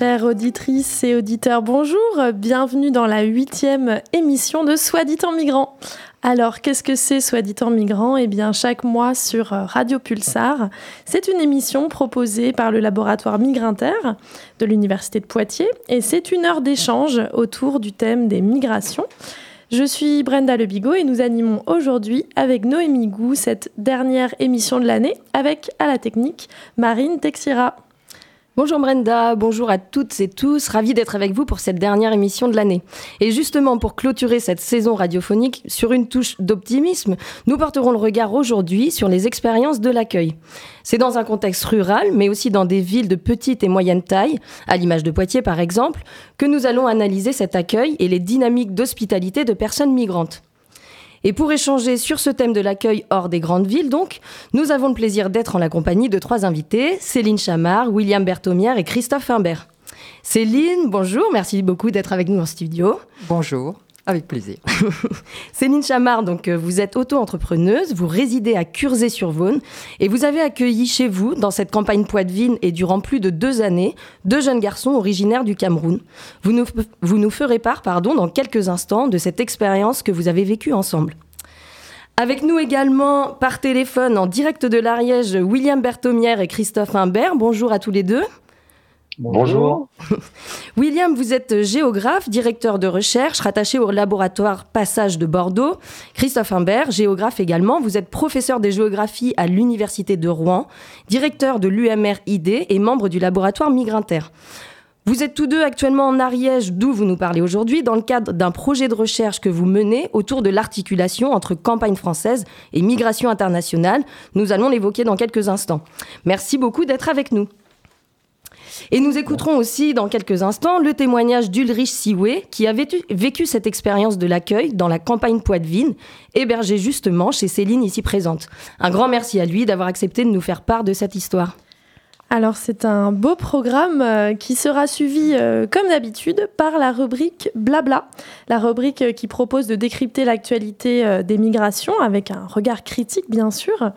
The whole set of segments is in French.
Chères auditrices et auditeurs, bonjour. Bienvenue dans la huitième émission de Soit dit en migrant. Alors, qu'est-ce que c'est Soit dit en migrant? Eh bien, chaque mois sur Radio Pulsar, c'est une émission proposée par le laboratoire Migrinter de l'Université de Poitiers et c'est une heure d'échange autour du thème des migrations. Je suis Brenda Lebigot et nous animons aujourd'hui avec Noémie Gou cette dernière émission de l'année avec à la technique Marine Texira. Bonjour Brenda, bonjour à toutes et tous, ravi d'être avec vous pour cette dernière émission de l'année. Et justement, pour clôturer cette saison radiophonique sur une touche d'optimisme, nous porterons le regard aujourd'hui sur les expériences de l'accueil. C'est dans un contexte rural, mais aussi dans des villes de petite et moyenne taille, à l'image de Poitiers par exemple, que nous allons analyser cet accueil et les dynamiques d'hospitalité de personnes migrantes. Et pour échanger sur ce thème de l'accueil hors des grandes villes, donc, nous avons le plaisir d'être en la compagnie de trois invités, Céline Chamard, William Berthomière et Christophe Imbert. Céline, bonjour, merci beaucoup d'être avec nous en studio. Bonjour. Avec plaisir. Céline Chamard, donc euh, vous êtes auto-entrepreneuse, vous résidez à Curzé-sur-Vaune et vous avez accueilli chez vous, dans cette campagne poitevine et durant plus de deux années, deux jeunes garçons originaires du Cameroun. Vous nous, vous nous ferez part, pardon, dans quelques instants de cette expérience que vous avez vécue ensemble. Avec nous également par téléphone en direct de l'Ariège, William Berthomière et Christophe Imbert. Bonjour à tous les deux. Bonjour. William, vous êtes géographe, directeur de recherche, rattaché au laboratoire Passage de Bordeaux. Christophe Imbert, géographe également, vous êtes professeur de géographie à l'Université de Rouen, directeur de l'UMR-ID et membre du laboratoire Migrinter. Vous êtes tous deux actuellement en Ariège, d'où vous nous parlez aujourd'hui, dans le cadre d'un projet de recherche que vous menez autour de l'articulation entre campagne française et migration internationale. Nous allons l'évoquer dans quelques instants. Merci beaucoup d'être avec nous. Et nous écouterons aussi dans quelques instants le témoignage d'Ulrich Siwe, qui a vécu, vécu cette expérience de l'accueil dans la campagne poitevine, hébergée justement chez Céline ici présente. Un grand merci à lui d'avoir accepté de nous faire part de cette histoire. Alors c'est un beau programme euh, qui sera suivi euh, comme d'habitude par la rubrique Blabla, la rubrique euh, qui propose de décrypter l'actualité des migrations avec un regard critique bien sûr.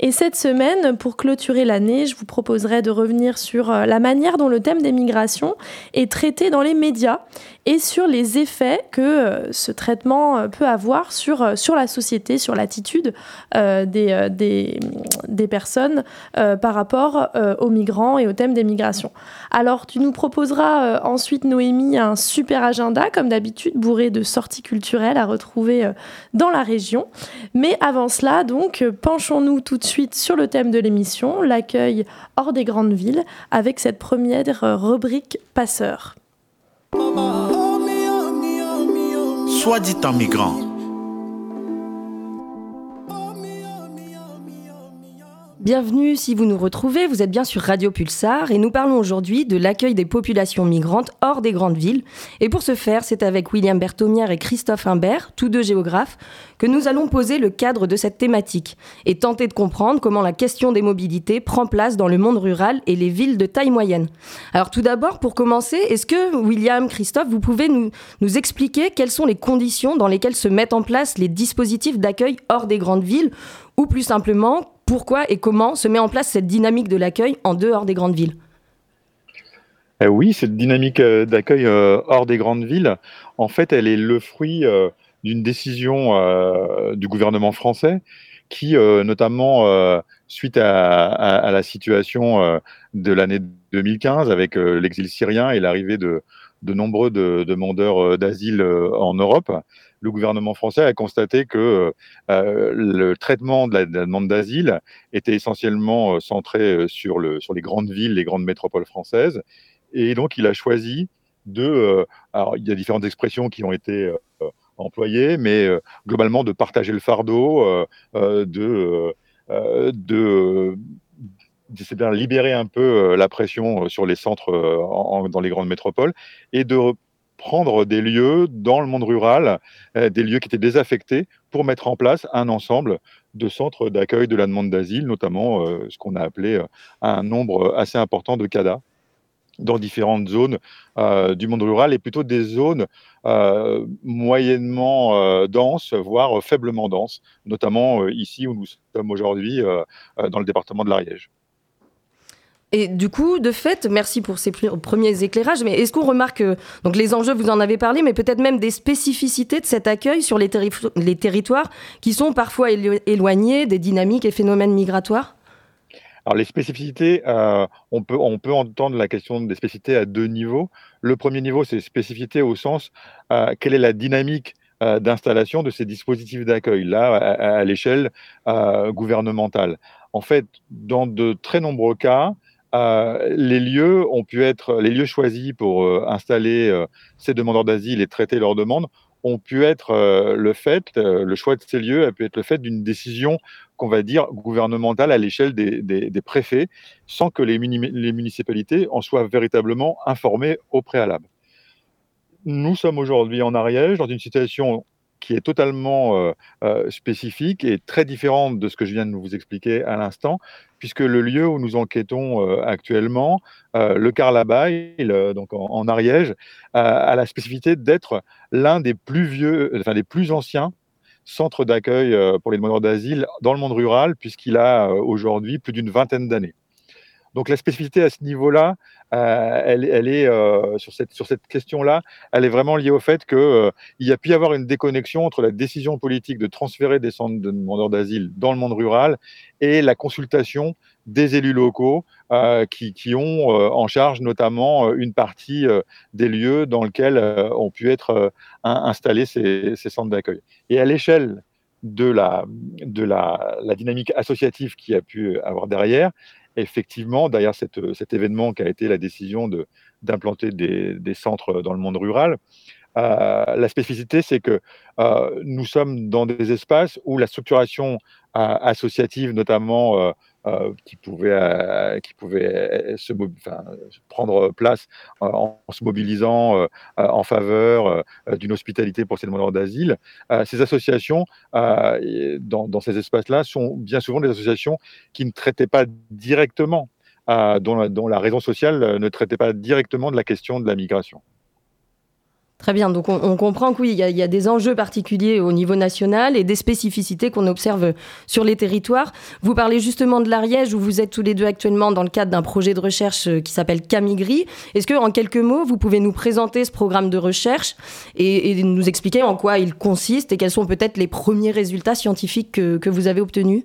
Et cette semaine, pour clôturer l'année, je vous proposerai de revenir sur la manière dont le thème des migrations est traité dans les médias et sur les effets que ce traitement peut avoir sur, sur la société, sur l'attitude des, des, personnes par rapport aux migrants et au thème des migrations. Alors, tu nous proposeras euh, ensuite, Noémie, un super agenda, comme d'habitude, bourré de sorties culturelles à retrouver euh, dans la région. Mais avant cela, donc, euh, penchons-nous tout de suite sur le thème de l'émission, l'accueil hors des grandes villes, avec cette première rubrique passeur. Soit dit en migrant. Bienvenue si vous nous retrouvez, vous êtes bien sur Radio Pulsar et nous parlons aujourd'hui de l'accueil des populations migrantes hors des grandes villes. Et pour ce faire, c'est avec William Berthomière et Christophe Imbert, tous deux géographes, que nous allons poser le cadre de cette thématique et tenter de comprendre comment la question des mobilités prend place dans le monde rural et les villes de taille moyenne. Alors tout d'abord, pour commencer, est-ce que William, Christophe, vous pouvez nous, nous expliquer quelles sont les conditions dans lesquelles se mettent en place les dispositifs d'accueil hors des grandes villes ou plus simplement, pourquoi et comment se met en place cette dynamique de l'accueil en dehors des grandes villes? Euh, Oui, cette dynamique euh, d'accueil euh, hors des grandes villes, en fait, elle est le fruit d'une décision du gouvernement français qui, notamment suite à, la situation de l'année 2015 avec l'exil syrien et l'arrivée de, nombreux demandeurs d'asile en Europe, le gouvernement français a constaté que euh, le traitement de la, demande d'asile était essentiellement euh, centré euh, sur, le, sur les grandes villes, les grandes métropoles françaises. Et donc, il a choisi de. alors, il y a différentes expressions qui ont été employées, mais globalement, de partager le fardeau, de. de c'est bien libérer un peu la pression sur les centres dans les grandes métropoles et de prendre des lieux dans le monde rural, des lieux qui étaient désaffectés, pour mettre en place un ensemble de centres d'accueil de la demande d'asile, notamment ce qu'on a appelé un nombre assez important de CADA dans différentes zones du monde rural et plutôt des zones moyennement denses, voire faiblement denses, notamment ici où nous sommes aujourd'hui dans le département de l'Ariège. Et du coup, de fait, merci pour ces premiers éclairages, mais est-ce qu'on remarque, donc les enjeux, vous en avez parlé, mais peut-être même des spécificités de cet accueil sur les, territoires qui sont parfois éloignés des dynamiques et phénomènes migratoires? Alors les spécificités, euh, on, peut, entendre la question des spécificités à deux niveaux. Le premier niveau, c'est spécificité au sens euh, quelle est la dynamique euh, d'installation de ces dispositifs d'accueil, là, à l'échelle gouvernementale. En fait, dans de très nombreux cas, euh, les lieux ont pu être, les lieux choisis pour euh, installer euh, ces demandeurs d'asile et traiter leurs demandes ont pu être le fait, le choix de ces lieux a pu être le fait d'une décision qu'on va dire gouvernementale à l'échelle des, préfets, sans que les, les municipalités en soient véritablement informées au préalable. Nous sommes aujourd'hui en Ariège dans une situation qui est totalement spécifique et très différente de ce que je viens de vous expliquer à l'instant, puisque le lieu où nous enquêtons euh, actuellement, le Carlabail, donc en, Ariège, a la spécificité d'être l'un des plus vieux, enfin des plus anciens centres d'accueil pour les demandeurs d'asile dans le monde rural, puisqu'il a aujourd'hui plus d'une vingtaine d'années. Donc la spécificité à ce niveau-là, euh, elle, est euh, sur cette, question-là, elle est vraiment liée au fait qu'il euh, y a pu y avoir une déconnexion entre la décision politique de transférer des centres de demandeurs d'asile dans le monde rural et la consultation des élus locaux qui, ont en charge notamment une partie des lieux dans lesquels ont pu être installés ces, centres d'accueil. Et à l'échelle de, la, de la, la, dynamique associative qui a pu avoir derrière, effectivement, derrière euh, cet événement qui a été la décision d'implanter des, centres dans le monde rural, euh, la spécificité, c'est que euh, nous sommes dans des espaces où la structuration associative, notamment euh, qui pouvait, euh, qui pouvait se, prendre place en, se mobilisant euh, en faveur d'une hospitalité pour ces demandeurs d'asile. ces associations, dans, ces espaces-là, sont bien souvent des associations qui ne traitaient pas directement, dont la raison sociale ne traitait pas directement de la question de la migration. Très bien, donc on, comprend qu'il y, a des enjeux particuliers au niveau national et des spécificités qu'on observe sur les territoires. Vous parlez justement de l'Ariège où vous êtes tous les deux actuellement dans le cadre d'un projet de recherche euh, qui s'appelle Camigri. Est-ce que, en quelques mots, vous pouvez nous présenter ce programme de recherche et, nous expliquer en quoi il consiste et quels sont peut-être les premiers résultats scientifiques que vous avez obtenus?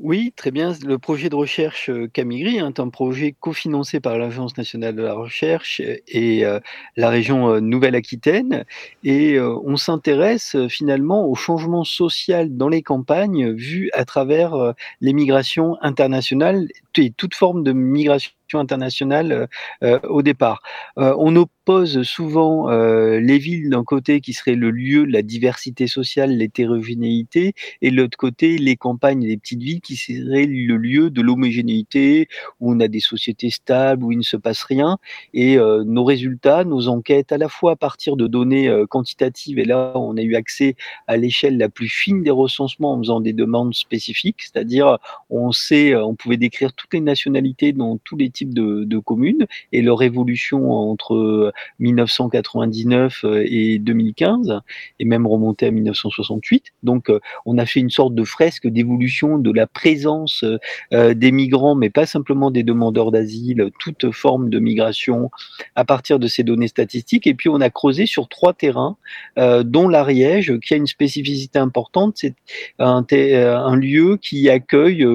Oui, très bien. Le projet de recherche euh, Camigri est un projet cofinancé par l'Agence nationale de la recherche et euh, la région euh, Nouvelle-Aquitaine. Et on s'intéresse finalement au changement social dans les campagnes vu à travers les migrations internationales toute forme de migration internationale au départ. on oppose souvent les villes d'un côté qui serait le lieu de la diversité sociale, l'hétérogénéité, et de l'autre côté les campagnes et les petites villes qui seraient le lieu de l'homogénéité, où on a des sociétés stables, où il ne se passe rien. Et nos résultats, nos enquêtes, à la fois à partir de données quantitatives, et là on a eu accès à l'échelle la plus fine des recensements en faisant des demandes spécifiques, c'est-à-dire on sait, on pouvait décrire les nationalités dans tous les types de, communes et leur évolution entre 1999 euh, et 2015 et même remonté à 1968. Donc euh, on a fait une sorte de fresque d'évolution de la présence euh, des migrants, mais pas simplement des demandeurs d'asile, toute forme de migration à partir de ces données statistiques. Et puis on a creusé sur trois terrains, dont l'Ariège, qui a une spécificité importante, c'est un, lieu qui accueille,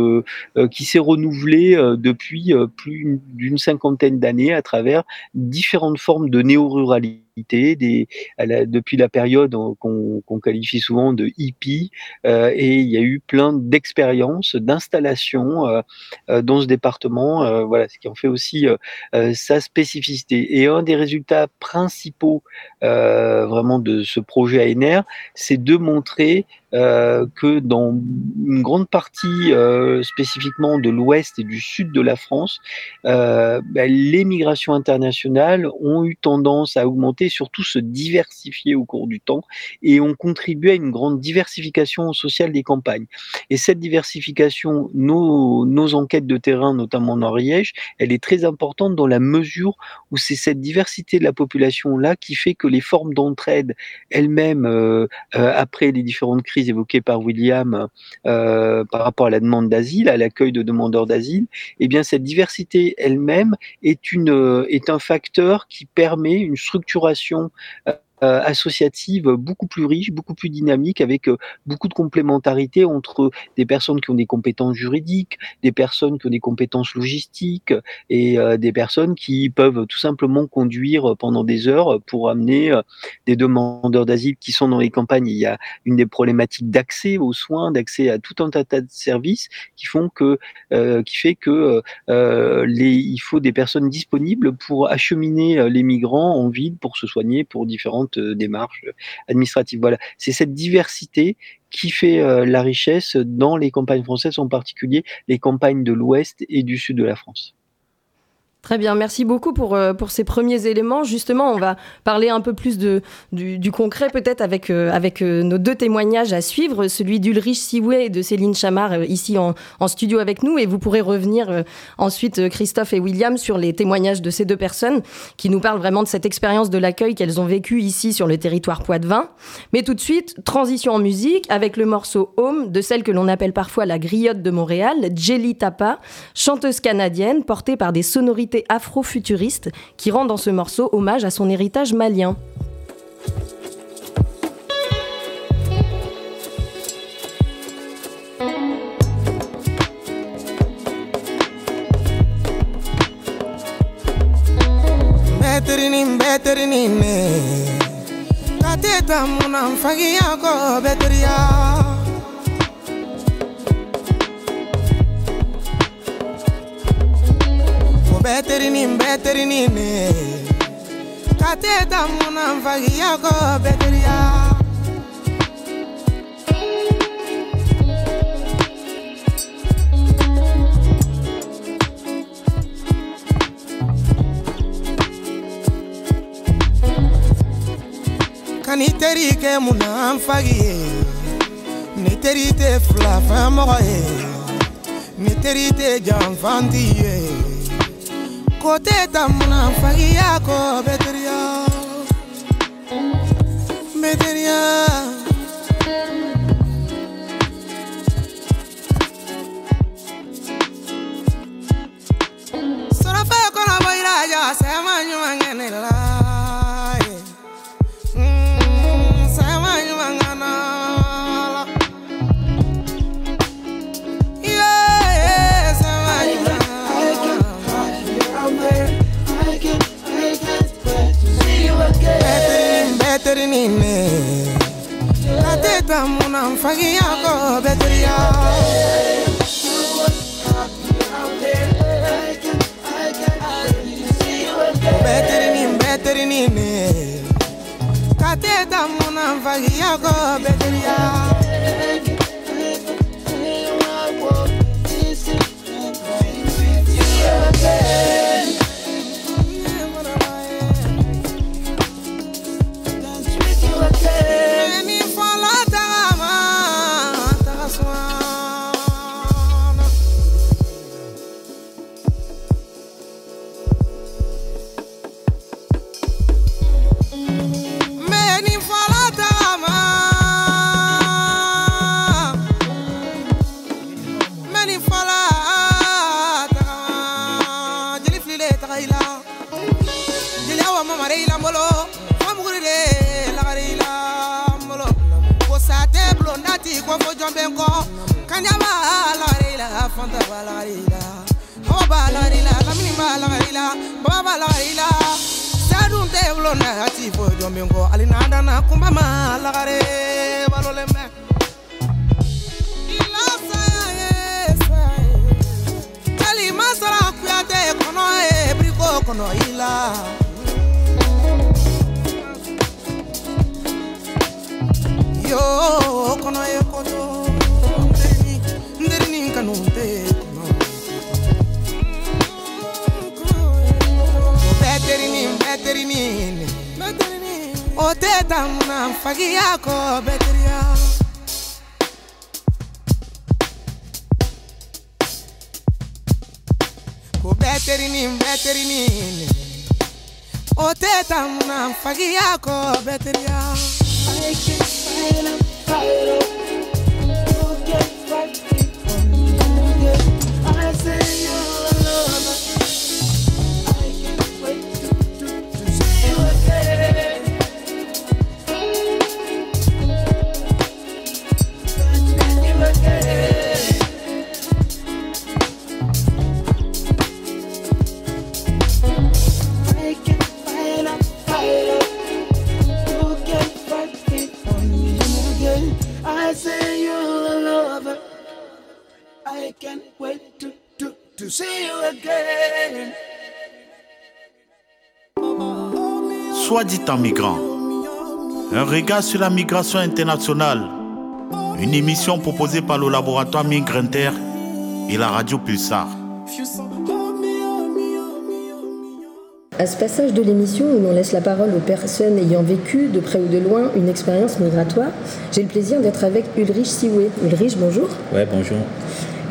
qui s'est renouvelé depuis plus d'une cinquantaine d'années à travers différentes formes de néo-ruralité depuis la période qu'on qualifie souvent de hippie, euh, et il y a eu plein d'expériences, d'installations euh, euh, dans ce département, voilà, ce qui en fait aussi sa spécificité. Et un des résultats principaux vraiment de ce projet ANR, c'est de montrer euh, que dans une grande partie euh, spécifiquement de l'ouest et du sud de la France, euh, ben, les migrations internationales ont eu tendance à augmenter, surtout se diversifier au cours du temps, et ont contribué à une grande diversification sociale des campagnes. Et cette diversification, nos, nos enquêtes de terrain, notamment en Ariège, elle est très importante dans la mesure où c'est cette diversité de la population-là qui fait que les formes d'entraide elles-mêmes, après les différentes crises, évoquée par William euh, par rapport à la demande d'asile, à l'accueil de demandeurs d'asile, eh bien cette diversité elle-même est, une, est un facteur qui permet une structuration euh, euh, associative beaucoup plus riche, beaucoup plus dynamique, avec euh, beaucoup de complémentarité entre des personnes qui ont des compétences juridiques, des personnes qui ont des compétences logistiques et euh, des personnes qui peuvent tout simplement conduire pendant des heures pour amener des demandeurs d'asile qui sont dans les campagnes. Il y a une des problématiques d'accès aux soins, d'accès à tout un tas de services qui font que, qui fait que il faut des personnes disponibles pour acheminer les migrants en ville pour se soigner pour différentes euh, démarches administratives. Voilà, c'est cette diversité qui fait euh, la richesse dans les campagnes françaises, en particulier les campagnes de l'Ouest et du Sud de la France. Très bien, merci beaucoup pour, euh, pour ces premiers éléments. Justement, on va parler un peu plus de, du, concret peut-être avec, euh, avec euh, nos deux témoignages à suivre, celui d'Ulrich Sioué et de Céline Chamard ici en, en, studio avec nous. Et vous pourrez revenir ensuite, Christophe et William, sur les témoignages de ces deux personnes qui nous parlent vraiment de cette expérience de l'accueil qu'elles ont vécu ici sur le territoire poitevin. Mais tout de suite, transition en musique avec le morceau Home de celle que l'on appelle parfois la griotte de Montréal, Jelly Tapa, chanteuse canadienne portée par des sonorités afro-futuriste qui rend dans ce morceau hommage à son héritage malien. beterinin beterinin ne ka te damu na nfagiya kɔ beteriya. ka ni teri kɛ mun na an fagi ye. ni kotetamuna mfagi yako beteria. Beteria. mikono ila yo kono e koto nderni nderni kanu te Beterini, beterini, beterini. Ote tamna fagia ko beteria. beterini beterini oteta mna mfagi yako beteria I say you Migrant. Un regard sur la migration internationale. Une émission proposée par le laboratoire Migre Inter et la radio Pulsar. À ce passage de l'émission où l'on laisse la parole aux personnes ayant vécu, de près ou de loin, une expérience migratoire, j'ai le plaisir d'être avec Ulrich Siwe. Ulrich, bonjour. Ouais, bonjour.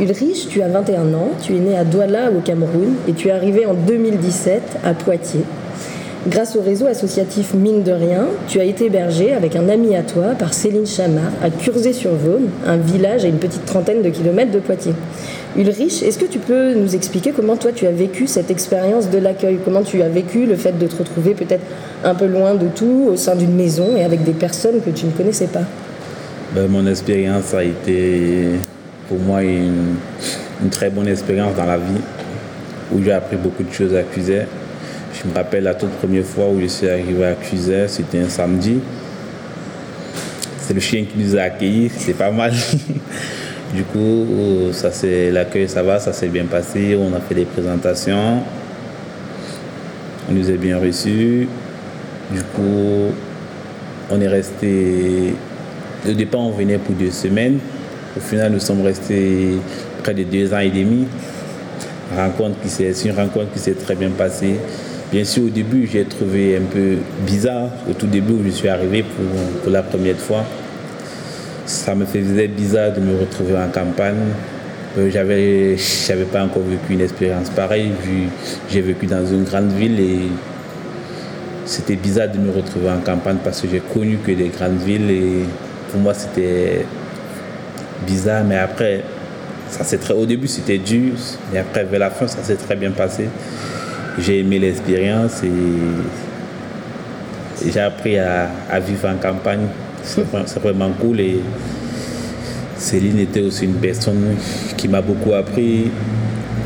Ulrich, tu as 21 ans, tu es né à Douala au Cameroun et tu es arrivé en 2017 à Poitiers. Grâce au réseau associatif Mine de Rien, tu as été hébergé avec un ami à toi par Céline Chamard à Curzé-sur-Vaune, un village à une petite trentaine de kilomètres de Poitiers. Ulrich, est-ce que tu peux nous expliquer comment toi tu as vécu cette expérience de l'accueil? Comment tu as vécu le fait de te retrouver peut-être un peu loin de tout, au sein d'une maison et avec des personnes que tu ne connaissais pas? Ben, mon expérience a été pour moi une, très bonne expérience dans la vie où j'ai appris beaucoup de choses à Cuzet. Je me rappelle la toute première fois où je suis arrivé à Cuzet, c'était un samedi. C'est le chien qui nous a accueillis, c'était pas mal. du coup, ça c'est l'accueil, ça va, ça s'est bien passé. On a fait des présentations. On nous a bien reçus. Du coup, on est resté. Au départ, on venait pour deux semaines. Au final, nous sommes restés près de deux ans et demi. Rencontre qui c'est une rencontre qui s'est très bien passée. Bien sûr, au début, j'ai trouvé un peu bizarre, au tout début où je suis arrivé pour, pour la première fois. Ça me faisait bizarre de me retrouver en campagne. Euh, j'avais, j'avais pas encore vécu une expérience pareille. J'ai vécu dans une grande ville et c'était bizarre de me retrouver en campagne parce que j'ai connu que des grandes villes et pour moi c'était bizarre. Mais après, ça s'est très, au début c'était dur, mais après vers la fin ça s'est très bien passé. J'ai aimé l'expérience et, j'ai appris à, à vivre en campagne. C'est vra- c'est vraiment cool et Céline était aussi une personne qui m'a beaucoup appris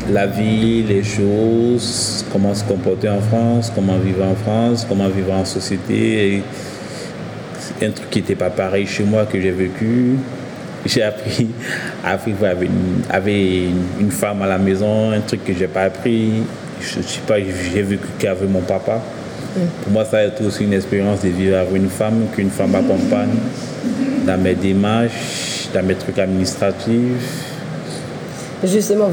la vie, les choses, comment se comporter en France, comment vivre en France, comment vivre en société. Et un truc qui n'était pas pareil chez moi que j'ai vécu. J'ai appris à vivre avec une, avec une- femme à la maison, un truc que j'ai pas appris. Je sais pas, j'ai vécu qu'avec mon papa. Pour moi, ça a été aussi une expérience de vivre avec une femme, qu'une femme accompagne dans mes démarches, dans mes trucs administratifs. Justement,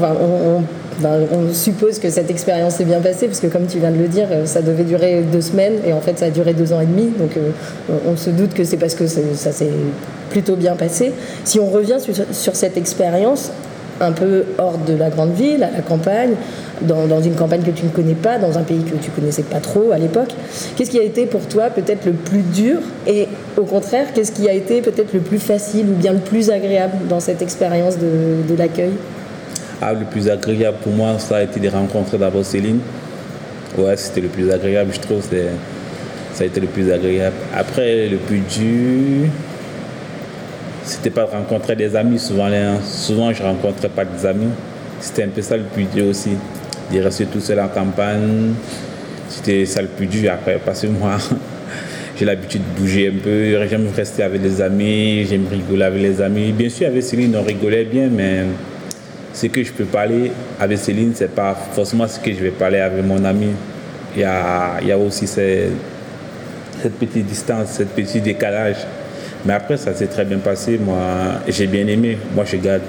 on, suppose que cette expérience s'est bien passée, parce que comme tu viens de le dire, euh, ça devait durer deux semaines, et en fait ça a duré deux ans et demi, donc euh, on, se doute que c'est parce que ça s'est plutôt bien passé. Si on revient sur cette expérience, un peu hors de la grande ville, à la campagne, dans, une campagne que tu ne connais pas, dans un pays que tu connaissais pas trop à l'époque, qu'est-ce qui a été pour toi peut-être le plus dur, et au contraire, qu'est-ce qui a été peut-être le plus facile ou bien le plus agréable dans cette expérience de, l'accueil? Ah, le plus agréable pour moi, ça a été de rencontrer d'abord Céline. Ouais, c'était le plus agréable, je trouve. Ça a été le plus agréable. Après, le plus dur, c'était pas de rencontrer des amis. Souvent, les- souvent je rencontrais pas des amis. C'était un peu ça le plus dur aussi. De rester tout seul en campagne. c'était ça le plus dur après, parce que moi, j'ai l'habitude de bouger un peu, j'aime rester avec les amis, j'aime rigoler avec les amis. Bien sûr, avec Céline, on rigolait bien, mais ce que je peux parler avec Céline, c'est pas forcément ce que je vais parler avec mon ami. Il y a, il y a aussi cette, cette petite distance, cette petit décalage. Mais après, ça s'est très bien passé. Moi, j'ai bien aimé. Moi, je garde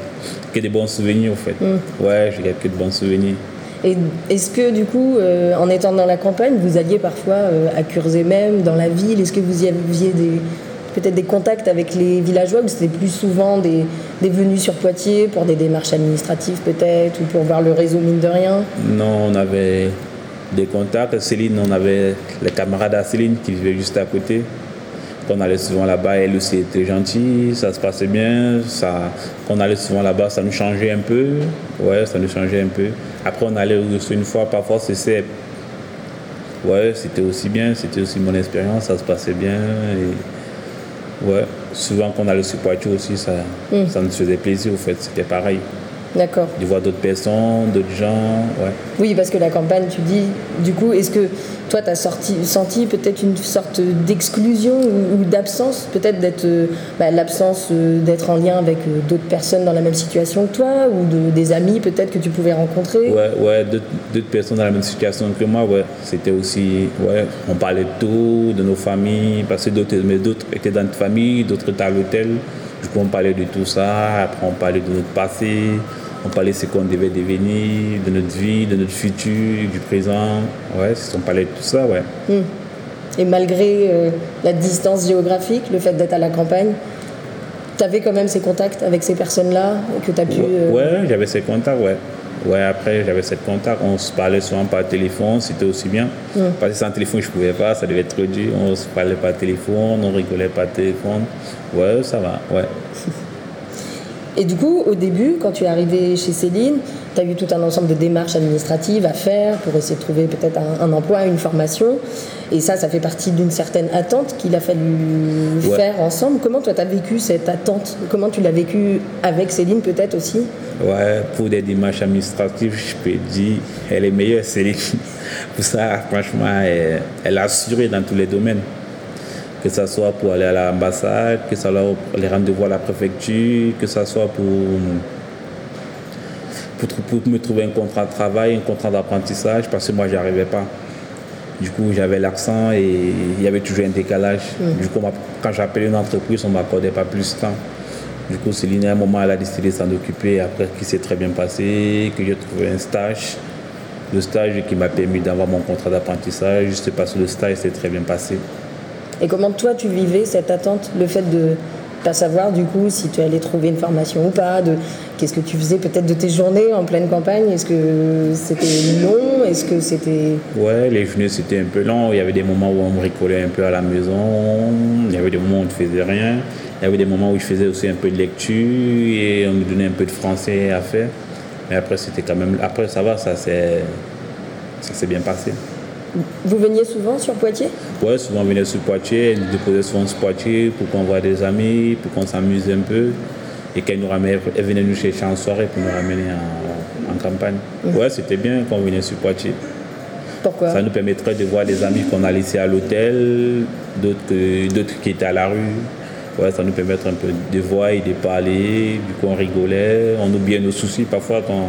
que des bons souvenirs, en fait. Ouais, je garde que de bons souvenirs. Et est-ce que du coup, euh, en étant dans la campagne, vous alliez parfois euh, à Curzé même, dans la ville? Est-ce que vous y aviez peut-être des contacts avec les villageois ou c'était plus souvent des, des venues sur Poitiers pour des démarches administratives peut-être ou pour voir le réseau mine de rien? Non, on avait des contacts. Céline, on avait les camarades à Céline qui vivaient juste à côté. Quand on allait souvent là-bas, elle aussi était gentille, ça se passait bien. Ça, quand on allait souvent là-bas, ça nous changeait un peu. Ouais, ça nous changeait un peu. Après, on allait aussi une fois, parfois, c'est Ouais, c'était aussi bien, c'était aussi mon expérience, ça se passait bien. Et... Ouais, souvent quand on allait sur Poitiers aussi, ça, Mm. ça nous faisait plaisir, au fait, c'était pareil. D'accord. De voir d'autres personnes, d'autres gens, ouais. Oui, parce que la campagne, tu dis, du coup, est-ce que toi, tu as senti peut-être une sorte d'exclusion ou, ou d'absence, peut-être d'être euh, bah, l'absence euh, d'être en lien avec euh, d'autres personnes dans la même situation que toi, ou de, des amis peut-être que tu pouvais rencontrer? Ouais, ouais, d'autres personnes dans la même situation que moi, ouais. C'était aussi, ouais, on parlait de tout, de nos familles, parce que d'autres étaient dans notre famille, d'autres étaient à l'hôtel. Du coup, on parlait de tout ça. Après, on parlait de notre passé. On parlait de ce qu'on devait devenir, de notre vie, de notre futur, du présent. Ouais, on parlait de tout ça, ouais. Hmm. Et malgré euh, la distance géographique, le fait d'être à la campagne, tu avais quand même ces contacts avec ces personnes-là que tu as pu. euh, Ouais, j'avais ces contacts, ouais. Ouais, après, j'avais ces contacts. On se parlait souvent par téléphone, c'était aussi bien. Mm. Parce que sans téléphone, je pouvais pas, ça devait être dur. On se parlait par téléphone, on rigolait par téléphone. Ouais, ça va, ouais. Et du coup, au début, quand tu es arrivé chez Céline, tu as eu tout un ensemble de démarches administratives à faire pour essayer de trouver peut-être un, un emploi, une formation. Et ça, ça fait partie d'une certaine attente qu'il a fallu Ouais. faire ensemble. Comment toi, tu as vécu cette attente? Comment tu l'as vécu avec Céline peut-être aussi? Ouais, pour des démarches administratives, je peux dire, elle est meilleure, Céline. Pour ça, franchement, elle, elle a assuré dans tous les domaines. Que ce soit pour aller à l'ambassade, que ce soit pour les rendez-vous à la préfecture, que ce soit pour, pour, me trouver un contrat de travail, un contrat d'apprentissage, parce que moi, je n'arrivais pas. Du coup, j'avais l'accent et il y avait toujours un décalage. Du coup, quand j'appelais une entreprise, on ne m'accordait pas plus de temps. Du coup, Céline, à un moment, elle a décidé de s'en occuper. Après, qui s'est très bien passé, que j'ai trouvé un stage. Le stage qui m'a permis d'avoir mon contrat d'apprentissage. Juste parce que le stage s'est très bien passé. Et comment toi, tu vivais cette attente Le fait de pas savoir du coup si tu allais trouver une formation ou pas, de qu'est-ce que tu faisais peut-être de tes journées en pleine campagne? Est-ce que c'était long? Est-ce que c'était... Ouais, les journées c'était un peu long. Il y avait des moments où on bricolait un peu à la maison. Il y avait des moments où on ne faisait rien. Il y avait des moments où je faisais aussi un peu de lecture et on me donnait un peu de français à faire. Mais après, c'était quand même. Après, ça va, ça s'est ça s'est bien passé. Vous veniez souvent sur Poitiers? Ouais, souvent on venait sur Poitiers, elle nous déposait souvent sur Poitiers pour qu'on voit des amis, pour qu'on s'amuse un peu. Et qu'elle nous ramène, elle venait nous chercher en soirée pour nous ramener en, en campagne. Ouais, c'était bien quand on venait sur Poitiers. Pourquoi? Ça nous permettrait de voir des amis qu'on a laissés à l'hôtel, d'autres qui étaient à la rue. Ouais, ça nous permettrait un peu de voir et de parler. Du coup, on rigolait, on oubliait nos soucis parfois quand,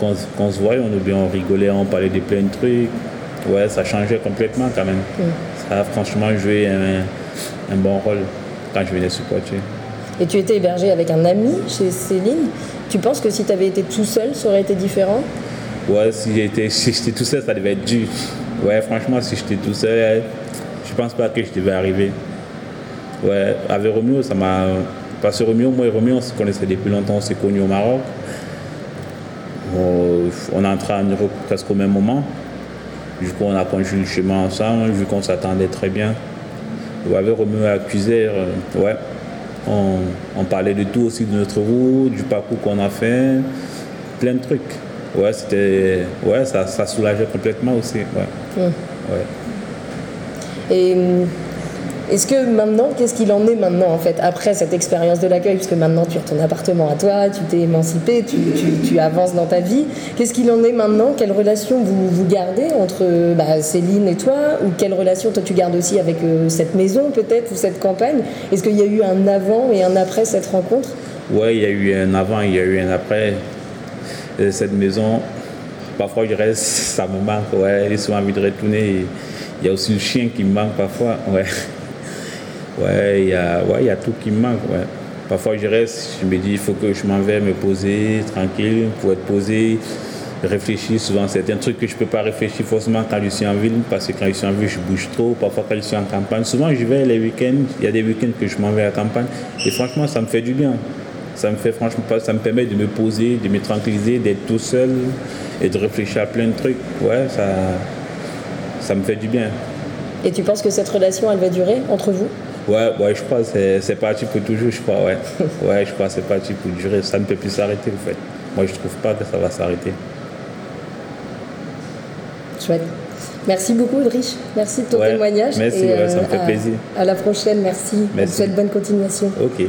quand, quand on se voyait, on oubliait, on rigolait, on parlait de plein de trucs. Ouais, ça changeait complètement quand même. Ça a franchement joué un, un bon rôle quand je venais sur Poitiers. Et tu étais hébergé avec un ami chez Céline. Tu penses que si tu avais été tout seul, ça aurait été différent? Ouais, si j'étais si tout seul, ça devait être dur. Ouais, franchement, si j'étais tout seul, je pense pas que je devais arriver. Ouais, avec Romeo, ça m'a. Parce que Romeo, moi et Romeo, on se connaissait depuis longtemps, on s'est connus au Maroc. On, on est entré en Europe presque au même moment. Du coup, on a conduit le chemin ensemble, vu qu'on s'attendait très bien. Ouais, avec Romeo accusé, ouais. On, on parlait de tout aussi, de notre route, du parcours qu'on a fait, plein de trucs. Ouais, c'était. Ouais, ça, ça soulageait complètement aussi. Ouais. Ouais. Et hum, Est-ce que maintenant, qu'est-ce qu'il en est maintenant en fait après cette expérience de l'accueil, puisque maintenant tu as ton appartement à toi, tu t'es émancipé, tu, avances dans ta vie. Qu'est-ce qu'il en est maintenant? Quelle relation vous, vous gardez entre bah, Céline et toi? Ou quelle relation toi tu gardes aussi avec euh, cette maison peut-être ou cette campagne? Est-ce qu'il y a eu un avant et un après cette rencontre? Oui, il y a eu un avant, il y a eu un après. Euh, cette maison, parfois je reste, ça me manque, ouais, j'ai souvent envie de retourner. Il y a aussi le chien qui me manque parfois, ouais. Ouais, il y a, ouais, y a tout qui me manque. Parfois je reste, je me dis, il faut que je m'en vais me poser tranquille, pour être posé, réfléchir souvent. C'est un truc que je ne peux pas réfléchir forcément quand je suis en ville, parce que quand je suis en ville, je bouge trop. Parfois quand je suis en campagne, souvent je vais les week-ends, il y a des week-ends que je m'en vais à la campagne. Et franchement, ça me fait du bien. Ça me fait franchement ça me permet de me poser, de me tranquilliser, d'être tout seul et de réfléchir à plein de trucs. Ouais, ça, ça me fait du bien. Et tu penses que cette relation, elle va durer entre vous? Ouais, ouais, je crois que c'est parti pour toujours, je crois, ouais. ouais, je crois que c'est parti pour durer. Ça ne peut plus s'arrêter, en fait. Moi, je ne trouve pas que ça va s'arrêter. Chouette. Merci beaucoup, Ulrich. Merci de ton Ouais, témoignage. merci, Et, ouais, ça me fait à- plaisir. À la prochaine, merci. On te Merci. souhaite bonne continuation. Ok.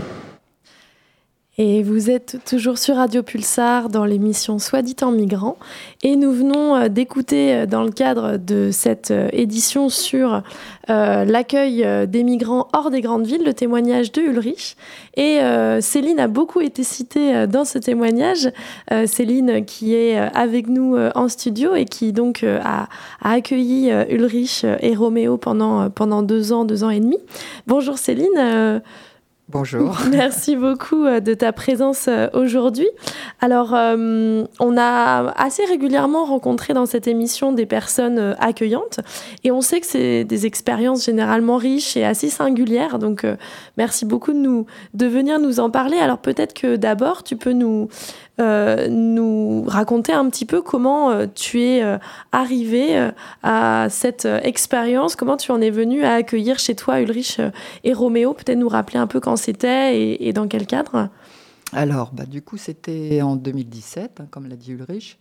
Et vous êtes toujours sur Radio Pulsar dans l'émission Soit dit en migrant. Et nous venons euh, d'écouter euh, dans le cadre de cette euh, édition sur l'accueil des migrants hors des grandes villes, le témoignage de Ulrich. Et Céline a beaucoup été citée dans ce témoignage. Céline qui est avec nous en studio et qui donc a, a accueilli Ulrich et Roméo pendant, pendant deux ans, deux ans et demi. Bonjour Céline. Bonjour. Merci beaucoup euh, de ta présence euh, aujourd'hui. Alors, euh, on a assez régulièrement rencontré dans cette émission des personnes accueillantes et on sait que c'est des expériences généralement riches et assez singulières. Donc, euh, merci beaucoup de, nous, de venir nous en parler. Alors, peut-être que d'abord, tu peux nous, euh, nous raconter un petit peu comment euh, tu es euh, arrivé à cette expérience, comment tu en es venu à accueillir chez toi Ulrich et Roméo? Peut-être nous rappeler un peu quand c'était et, dans quel cadre? Alors, bah, du coup, c'était en 2017, hein, comme l'a dit Ulrich.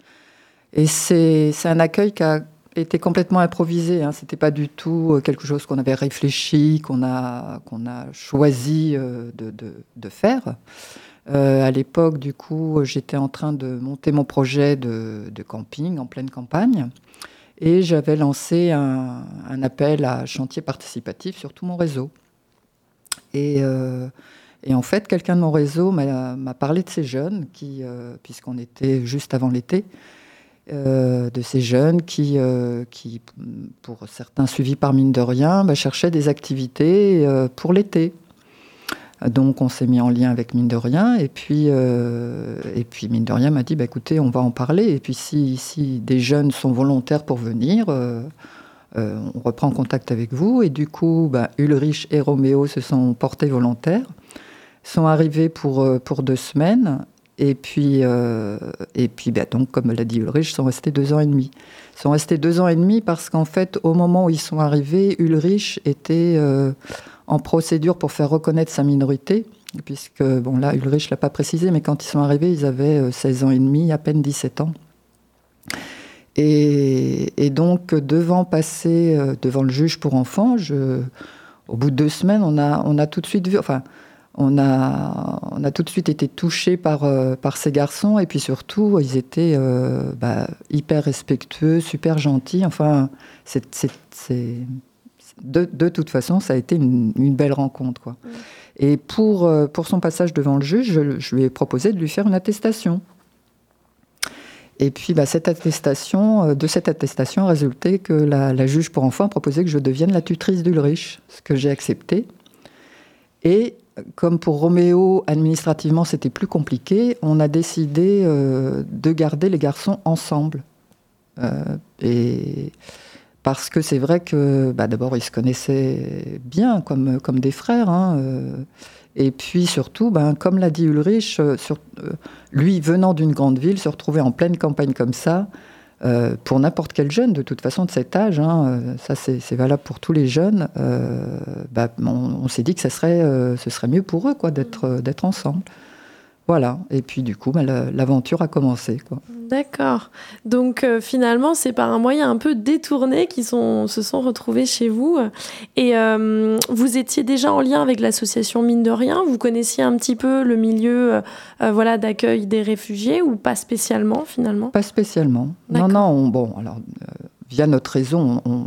Et c'est un accueil qui a été complètement improvisé. Hein. C'était pas du tout quelque chose qu'on avait réfléchi, qu'on a, a choisi de, de faire. Euh, à l'époque, du coup, j'étais en train de monter mon projet de, camping en pleine campagne. Et j'avais lancé un, appel à chantier participatif sur tout mon réseau. Et, euh, et en fait, quelqu'un de mon réseau m'a parlé de ces jeunes, euh, puisqu'on était juste avant l'été, de ces jeunes qui, pour certains suivis par mine de rien, bah, cherchaient des activités pour l'été. Donc on s'est mis en lien avec Mine de Rien et puis, euh, et puis Mine de Rien m'a dit bah, écoutez, on va en parler. Et puis si, si des jeunes sont volontaires pour venir, euh, euh, on reprend contact avec vous. Et du coup, bah, Ulrich et Roméo se sont portés volontaires, sont arrivés pour, pour deux semaines. Et puis, et puis bah, donc, comme l'a dit Ulrich, sont restés deux ans et demi. Ils sont restés deux ans et demi parce qu'en fait, au moment où ils sont arrivés, Ulrich était en procédure pour faire reconnaître sa minorité. Puisque, bon là, Ulrich ne l'a pas précisé, mais quand ils sont arrivés, ils avaient euh, 16 ans et demi, à peine 17 ans. Et, donc, devant passer euh, devant le juge pour enfants, au bout de deux semaines, on a, on a tout de suite vu, enfin, on a, on a tout de suite été touchés par, euh, par ces garçons, et puis surtout, ils étaient euh, bah, hyper respectueux, super gentils. Enfin, c'est- de, de toute façon, ça a été une, une belle rencontre. Quoi. Et pour, euh, pour son passage devant le juge, je, je lui ai proposé de lui faire une attestation. Et puis, bah, cette attestation, euh, de cette attestation, résultait que la, la juge pour enfants proposait que je devienne la tutrice d'Ulrich, ce que j'ai accepté. Et comme pour Roméo, administrativement, c'était plus compliqué, on a décidé euh, de garder les garçons ensemble. Euh, et parce que c'est vrai que, bah, d'abord, ils se connaissaient bien, comme, comme des frères. hein, euh, et puis surtout, ben, comme l'a dit Ulrich, euh, euh, lui venant d'une grande ville, se retrouver en pleine campagne comme ça, pour n'importe quel jeune, de toute façon, de cet âge, hein, ça c'est valable pour tous les jeunes, bah, on, s'est dit que ça serait, ce serait mieux pour eux d'être ensemble. Voilà, et puis du coup, bah, la- l'aventure a commencé. D'accord. Donc euh, finalement, c'est par un moyen un peu détourné qu'ils se sont retrouvés chez vous. Et euh, vous étiez déjà en lien avec l'association Mine de Rien Vous connaissiez un petit peu le milieu euh, voilà, d'accueil des réfugiés ou pas spécialement finalement? Pas spécialement. Non, non, on- bon, alors, via notre réseau, on, on,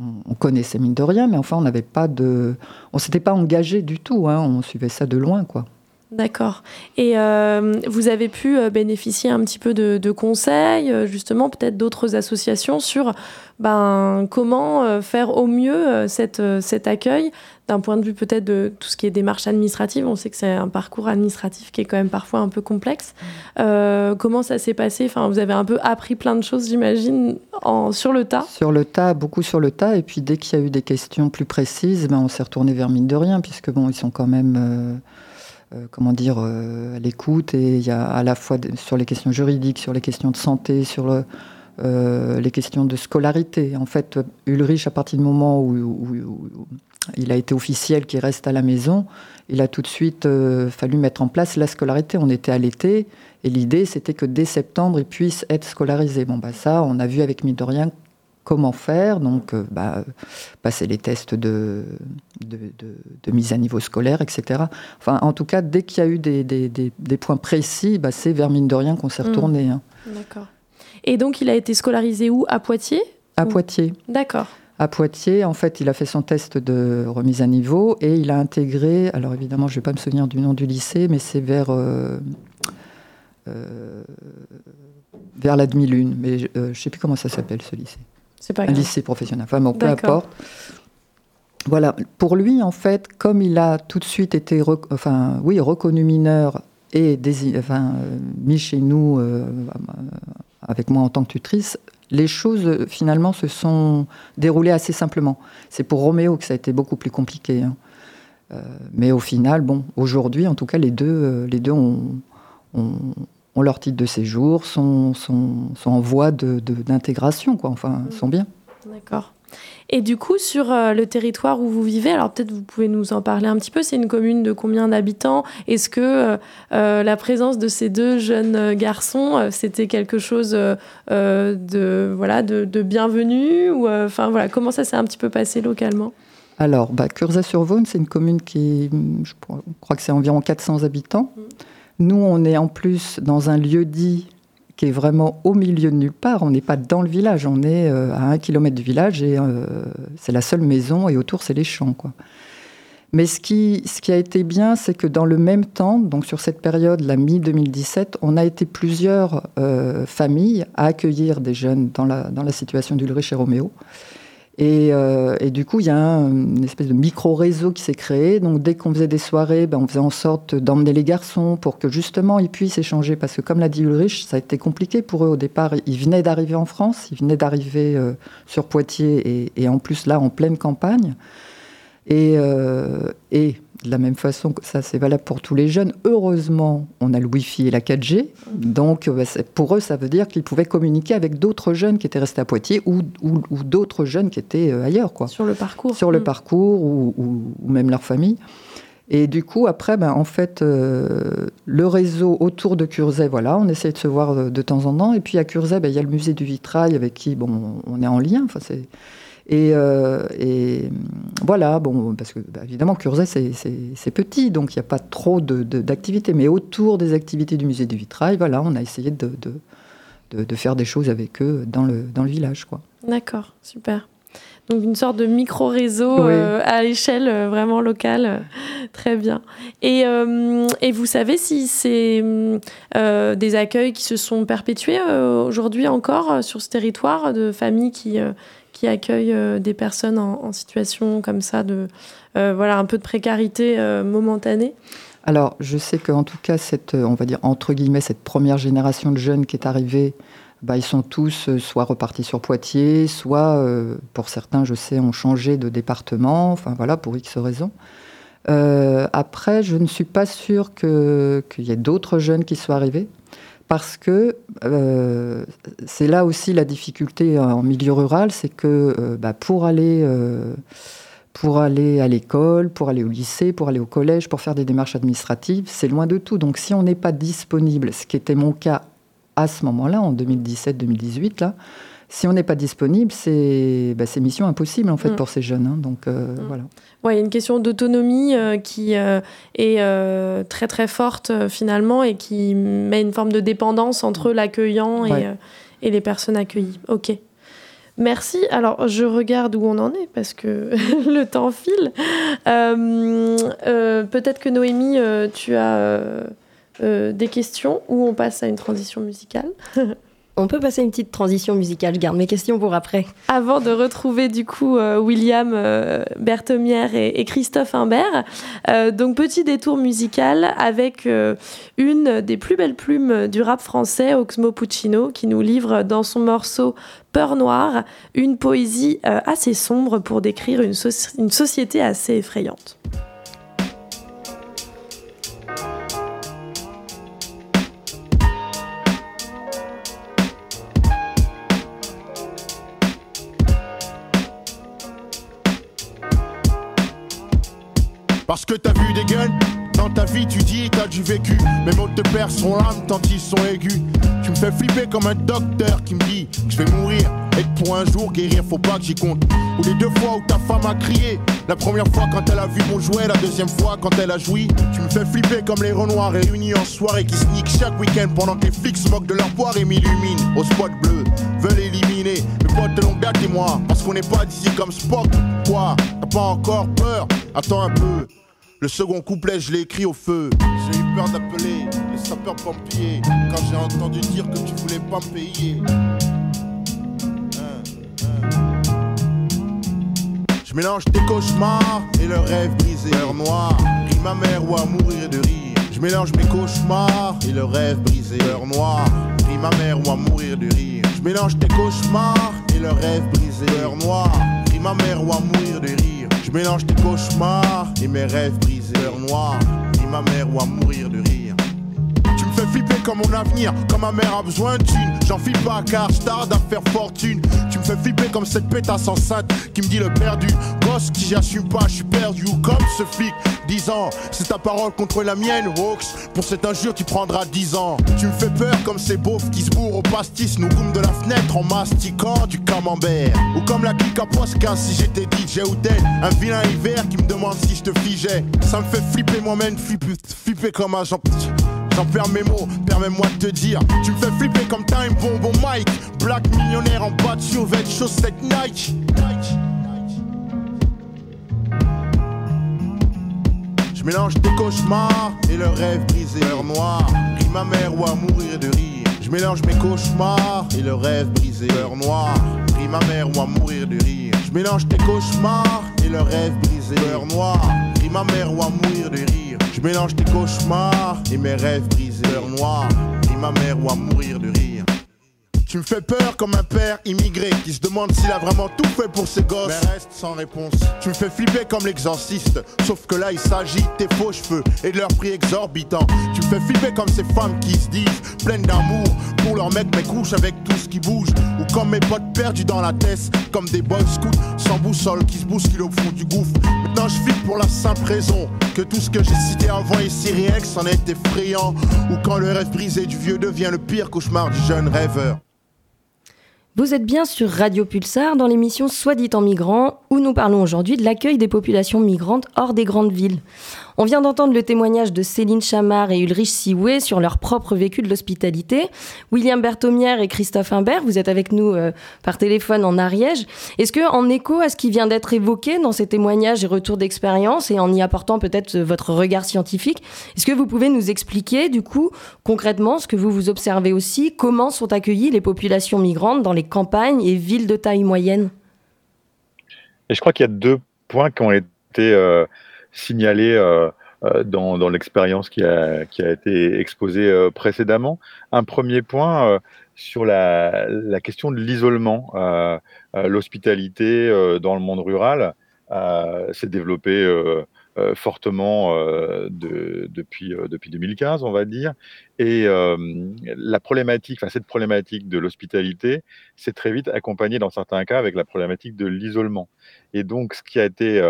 on- on connaissait mine de rien, mais enfin, on n'avait pas de. On s'était pas engagé du tout, hein, on suivait ça de loin, quoi. D'accord. Et euh, vous avez pu euh, bénéficier un petit peu de, conseils, euh, justement, peut-être d'autres associations sur ben, comment faire au mieux cette, cet accueil d'un point de vue peut-être de tout ce qui est démarche administrative. On sait que c'est un parcours administratif qui est quand même parfois un peu complexe. Comment ça s'est passé? Enfin, Vous avez un peu appris plein de choses, j'imagine, sur le tas. Sur le tas, beaucoup sur le tas, et puis dès qu'il y a eu des questions plus précises, ben, on s'est retourné vers mine de rien, puisque bon, ils sont quand même. Comment dire, euh, à l'écoute, et il y a à la fois sur les questions juridiques, sur les questions de santé, sur euh, les questions de scolarité. En fait, Ulrich, à partir du moment où, il a été officiel qu'il reste à la maison, il a tout de suite euh, fallu mettre en place la scolarité. On était à l'été, et l'idée, c'était que dès septembre, il puisse être scolarisé. Bon, bah ça, on a vu avec mine de rien comment faire, donc euh, bah, passer les tests de, de, de- de mise à niveau scolaire, etc. Enfin, en tout cas, dès qu'il y a eu des, des- des- des points précis, bah, c'est vers mine de rien qu'on s'est Mm. retourné. hein. D'accord. Et donc, il a été scolarisé où? À Poitiers? À. Poitiers. D'accord. À Poitiers, en fait, il a fait son test de remise à niveau et il a intégré, alors évidemment, je ne vais pas me souvenir du nom du lycée, mais c'est vers, euh, euh, vers la demi-lune. Mais je ne sais plus comment ça s'appelle, ce lycée. C'est pas un grave. lycée professionnel. Enfin bon, peu importe. Voilà, pour lui, en fait, comme il a tout de suite été rec- enfin, oui, reconnu mineur et dési- enfin, euh, mis chez nous euh, avec moi en tant que tutrice, les choses euh, finalement se sont déroulées assez simplement. C'est pour Roméo que ça a été beaucoup plus compliqué. hein. Euh, mais au final, bon, aujourd'hui, en tout cas, les deux, euh, les deux ont, ont- ont leur titre de séjour, sont, sont, sont en voie de- de- d'intégration, quoi. Enfin, sont bien. D'accord. Et du coup, sur euh, le territoire où vous vivez, alors peut-être vous pouvez nous en parler un petit peu, c'est une commune de combien d'habitants? Est-ce que euh, euh, la présence de ces deux jeunes garçons, c'était quelque chose euh, de, voilà, de, de bienvenu ou, euh, Enfin voilà, comment ça s'est un petit peu passé localement? Alors, bah, Curzay-sur-Vaune, c'est une commune qui, je crois- crois que c'est environ 400 habitants. Nous, on est en plus dans un lieu dit qui est vraiment au milieu de nulle part. On n'est pas dans le village, on est euh, à un kilomètre du village et euh, c'est la seule maison et autour, c'est les champs. Mais ce qui, ce qui a été bien, c'est que dans le même temps, donc sur cette période, la mi-2017, on a été plusieurs euh, familles à accueillir des jeunes dans la, dans la situation d'Ulrich et Roméo. Et, euh, et du coup, il y a un- une espèce de micro-réseau qui s'est créé. Donc, dès qu'on faisait des soirées, ben, on faisait en sorte d'emmener les garçons pour que justement ils puissent échanger. Parce que, comme l'a dit Ulrich, ça a été compliqué pour eux au départ. Ils venaient d'arriver en France, ils venaient d'arriver euh, sur Poitiers et, en plus là, en pleine campagne. Et, euh, de la même façon, que ça c'est valable pour tous les jeunes, heureusement, on a le Wi-Fi et la 4G. Donc euh, pour eux, ça veut dire qu'ils pouvaient communiquer avec d'autres jeunes qui étaient restés à Poitiers ou, ou- ou d'autres jeunes qui étaient euh, ailleurs. Quoi. sur le parcours Sur le Mm. parcours ou, même leur famille. Et du coup, après, ben, en fait, euh, le réseau autour de Curzay, voilà, on essaie de se voir de temps en temps. Et puis à Curzay, ben, il y a le musée du vitrail avec qui bon, on est en lien. Enfin, c'est... Et, euh, et, hum, voilà, bon, parce que bah, évidemment, Curzay, c'est, petit, donc il n'y a pas trop de, de- d'activités. Mais autour des activités du musée du vitrail, voilà, on a essayé de, de, de- de faire des choses avec eux dans le, dans le village. D'accord, super. Donc une sorte de micro-réseau Oui. euh, à l'échelle euh, vraiment locale. euh, Très bien. Et, et vous savez si c'est euh, des accueils qui se sont perpétués aujourd'hui encore sur ce territoire de familles qui, qui accueillent euh, des personnes en, situation comme ça de euh, voilà un peu de précarité euh, momentanée Alors, je sais qu'en tout cas, cette, on va dire, entre guillemets, cette première génération de jeunes qui est arrivée, bah, ils sont tous soit repartis sur Poitiers, soit, pour certains, je sais, ont changé de département, enfin voilà, pour X raisons. Après, je ne suis pas sûre qu'il y ait d'autres jeunes qui soient arrivés, parce que euh, c'est là aussi la difficulté en milieu rural, c'est que euh, bah, pour aller... euh, pour aller à l'école, pour aller au lycée, pour aller au collège, pour faire des démarches administratives. C'est loin de tout. Donc si on n'est pas disponible, ce qui était mon cas à ce moment-là, en 2017-2018, là, si on n'est pas disponible, c'est bah, mission impossible en fait mm. pour ces jeunes. Hein. donc euh, mm. voilà. Ouais, il y a une question d'autonomie euh, qui euh, est très très forte finalement et qui met une forme de dépendance entre mm. l'accueillant et, et, les personnes accueillies. Ok. Merci. Alors, je regarde où on en est parce que le temps file. Peut-être que Noémie, tu as des questions ou on passe à une transition musicale? On peut passer une petite transition musicale, je garde mes questions pour après. Avant de retrouver du coup euh, William euh, et, Christophe Imbert, euh, donc petit détour musical avec une des plus belles plumes du rap français, Oxmo Puccino, qui nous livre dans son morceau Peur noire une poésie assez sombre pour décrire une société assez effrayante. Parce que t'as vu des gueules dans ta vie, tu dis t'as du vécu. Mes mots te perdent son âme tant ils sont aigus. Tu me fais flipper comme un docteur qui me dit que je vais mourir et que pour un jour guérir, faut pas que j'y compte. Ou les deux fois où ta femme a crié. La première fois quand elle a vu mon jouet, la deuxième fois quand elle a joui. Tu me fais flipper comme les renoirs réunis en soirée qui sneak chaque week-end pendant que les flics se moquent de leur poire et m'illuminent au spot bleu. Veulent éliminer mes potes de longue date et moi. Parce qu'on n'est pas d'ici comme Spock. Quoi pas encore peur Attends un peu. Le second couplet, je l'ai écrit au feu. J'ai eu peur d'appeler les sapeurs-pompiers quand j'ai entendu dire que tu voulais pas me payer. Hein, hein. Je mélange tes cauchemars et le rêve brisé. Heure noire, rit ma mère ou à mourir de rire. Je mélange mes cauchemars et le rêve brisé. Heure noire, rit ma mère ou à mourir de rire. Je mélange tes cauchemars et le rêve brisé. Heure noire, rit ma mère ou à mourir de rire. Mélange tes cauchemars et mes rêves brisés. Noire, ni ma mère ou à mourir de rire. Flipper comme mon avenir, comme ma mère a besoin d'une. J'en file pas car je tarde à faire fortune. Tu me fais flipper comme cette pétasse enceinte qui me dit le perdu. Gosse qui j'assume pas, je suis perdu. Comme ce flic, 10 ans. C'est ta parole contre la mienne, Hawks. Pour cette injure, tu prendras 10 ans. Tu me fais peur comme ces beaufs qui se bourrent au pastis, nous goûtent de la fenêtre en mastiquant du camembert. Ou comme la clique à Posca si j'étais DJ ou tel. Un vilain hiver qui me demande si je te figeais. Ça me fait flipper moi-même, flipper, flipper comme un Jean. J'en perds mes mots, permets-moi de te dire. Tu me fais flipper comme Time Bonbon Mike. Black millionnaire en bas de survêt, chaussettes Nike. Je mélange tes cauchemars et le rêve brisé. Heure noire, rit ma mère ou à mourir de rire. Je mélange mes cauchemars et le rêve brisé. Heure noire, rit ma mère ou à mourir de rire. Je mélange tes cauchemars et le rêve brisé. Heure noire, rit ma mère ou à mourir de rire. Je mélange tes cauchemars et mes rêves brisés. Noire, ni ma mère ou à mourir de rire. Tu me fais peur comme un père immigré qui se demande s'il a vraiment tout fait pour ses gosses. Mais reste sans réponse. Tu me fais flipper comme l'exorciste. Sauf que là, il s'agit de tes faux cheveux et de leur prix exorbitant. Tu me fais flipper comme ces femmes qui se disent pleines d'amour pour leur mec, mais couchent avec tout ce qui bouge. Ou comme mes potes perdus dans la tête, comme des boys scouts sans boussole qui se bousculent au fond du gouffre. Maintenant, je flippe pour la simple raison que tout ce que j'ai cité avant réel que c'en est effrayant. Ou quand le rêve brisé du vieux devient le pire cauchemar du jeune rêveur. Vous êtes bien sur Radio Pulsar dans l'émission Soit dit en migrant, où nous parlons aujourd'hui de l'accueil des populations migrantes hors des grandes villes. On vient d'entendre le témoignage de Céline Chamard et Ulrich Sioué sur leur propre vécu de l'hospitalité. William Berthomière et Christophe Imbert, vous êtes avec nous euh, par téléphone en Ariège. Est-ce que, en écho à ce qui vient d'être évoqué dans ces témoignages et retours d'expérience, et en y apportant peut-être votre regard scientifique, est-ce que vous pouvez nous expliquer, du coup, concrètement, ce que vous vous observez aussi, comment sont accueillies les populations migrantes dans les campagnes et villes de taille moyenne? Et je crois qu'il y a deux points qui ont été euh, signalé euh, euh, dans, l'expérience qui a, été exposée euh, précédemment. Un premier point sur la, question de l'isolement. L'hospitalité dans le monde rural s'est développée fortement depuis, depuis 2015, on va dire. Et la problématique, enfin, cette problématique de l'hospitalité s'est très vite accompagnée dans certains cas avec la problématique de l'isolement. Et donc, ce qui a été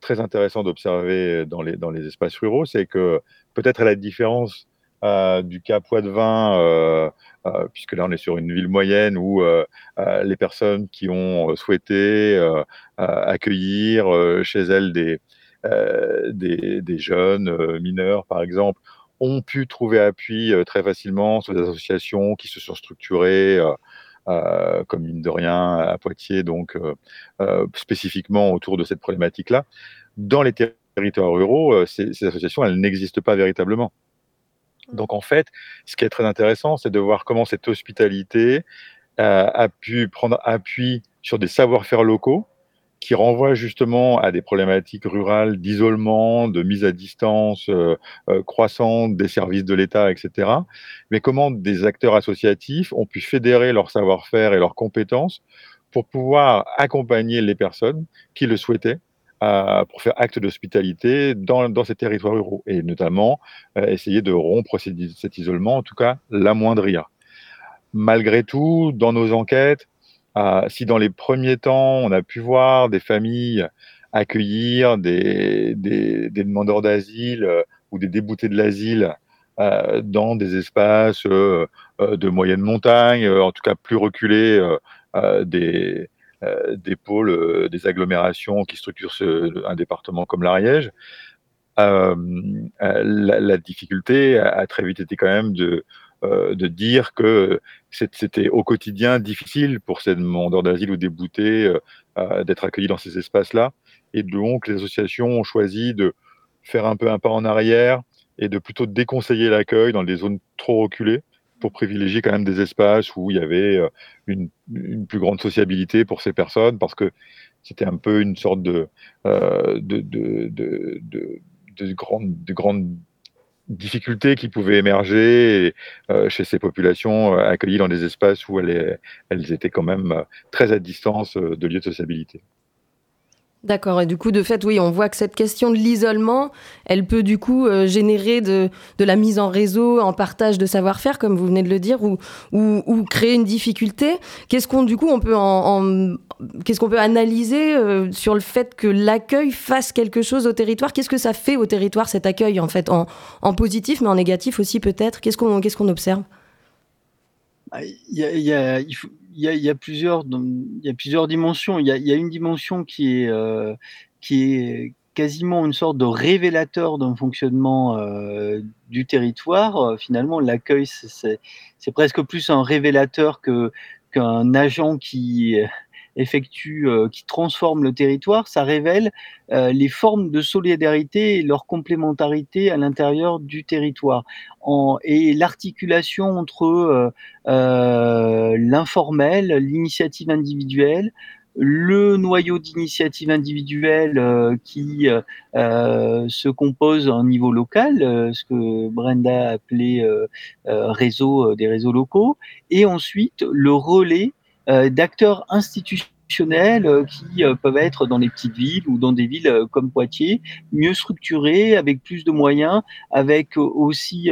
très intéressant d'observer dans les, dans les espaces ruraux, c'est que peut-être à la différence euh, du cas Poids-de-Vin, euh, euh, puisque là on est sur une ville moyenne où les personnes qui ont souhaité accueillir chez elles des, des, jeunes mineurs, par exemple, ont pu trouver appui très facilement sur des associations qui se sont structurées. Euh, comme mine de rien à Poitiers, donc euh, spécifiquement autour de cette problématique-là. Dans les territoires ruraux, ces, ces associations, elles n'existent pas véritablement. Donc en fait, ce qui est très intéressant, c'est de voir comment cette hospitalité euh, a pu prendre appui sur des savoir-faire locaux qui renvoient justement à des problématiques rurales d'isolement, de mise à distance euh, euh, croissante des services de l'État, etc. Mais comment des acteurs associatifs ont pu fédérer leur savoir-faire et leurs compétences pour pouvoir accompagner les personnes qui le souhaitaient pour faire acte d'hospitalité dans, dans, ces territoires ruraux et notamment euh, essayer de rompre cet isolement, en tout cas l'amoindrir. Malgré tout, dans nos enquêtes, euh, si dans les premiers temps, on a pu voir des familles accueillir des, demandeurs d'asile euh, ou des déboutés de l'asile euh, dans des espaces euh, de moyenne montagne, en tout cas plus reculés des, pôles, des agglomérations qui structurent un département comme l'Ariège. La, la, difficulté a, très vite été quand même de, de dire que c'était au quotidien difficile pour ces demandeurs d'asile ou déboutés d'être accueillis dans ces espaces-là. Et donc, les associations ont choisi de faire un peu un pas en arrière et de plutôt déconseiller l'accueil dans des zones trop reculées pour privilégier quand même des espaces où il y avait euh, une, plus grande sociabilité pour ces personnes, parce que c'était un peu une sorte de, euh, de, de, de, de, de grandes de grande difficultés qui pouvaient émerger euh, chez ces populations euh, accueillies dans des espaces où elles, étaient quand même euh, très à distance de lieux de sociabilité. D'accord. Et du coup, de fait, oui, on voit que cette question de l'isolement, elle peut du coup euh, générer de, la mise en réseau, en partage de savoir-faire, comme vous venez de le dire, ou, créer une difficulté. Qu'est-ce qu'on, du coup, on peut qu'est-ce qu'on peut analyser euh, sur le fait que l'accueil fasse quelque chose au territoire? Qu'est-ce que ça fait au territoire cet accueil, en fait, en, positif, mais en négatif aussi peut-être? Qu'est-ce qu'on, observe? Il y a, il y a, il faut, y a, y a plusieurs, y a plusieurs dimensions. Il y a, une dimension qui est, euh, qui est quasiment une sorte de révélateur d'un fonctionnement euh, du territoire. Finalement, l'accueil, c'est presque plus un révélateur que qu'un agent qui effectue, euh, qui transforme le territoire, ça révèle euh, les formes de solidarité et leur complémentarité à l'intérieur du territoire. En, et l'articulation entre euh, l'informel, l'initiative individuelle, le noyau d'initiative individuelle qui se compose un niveau local, ce que Brenda a appelé réseau des réseaux locaux, et ensuite le relais d'acteurs institutionnels euh, qui euh, peuvent être dans les petites villes ou dans des villes comme Poitiers, mieux structurés, avec plus de moyens, avec aussi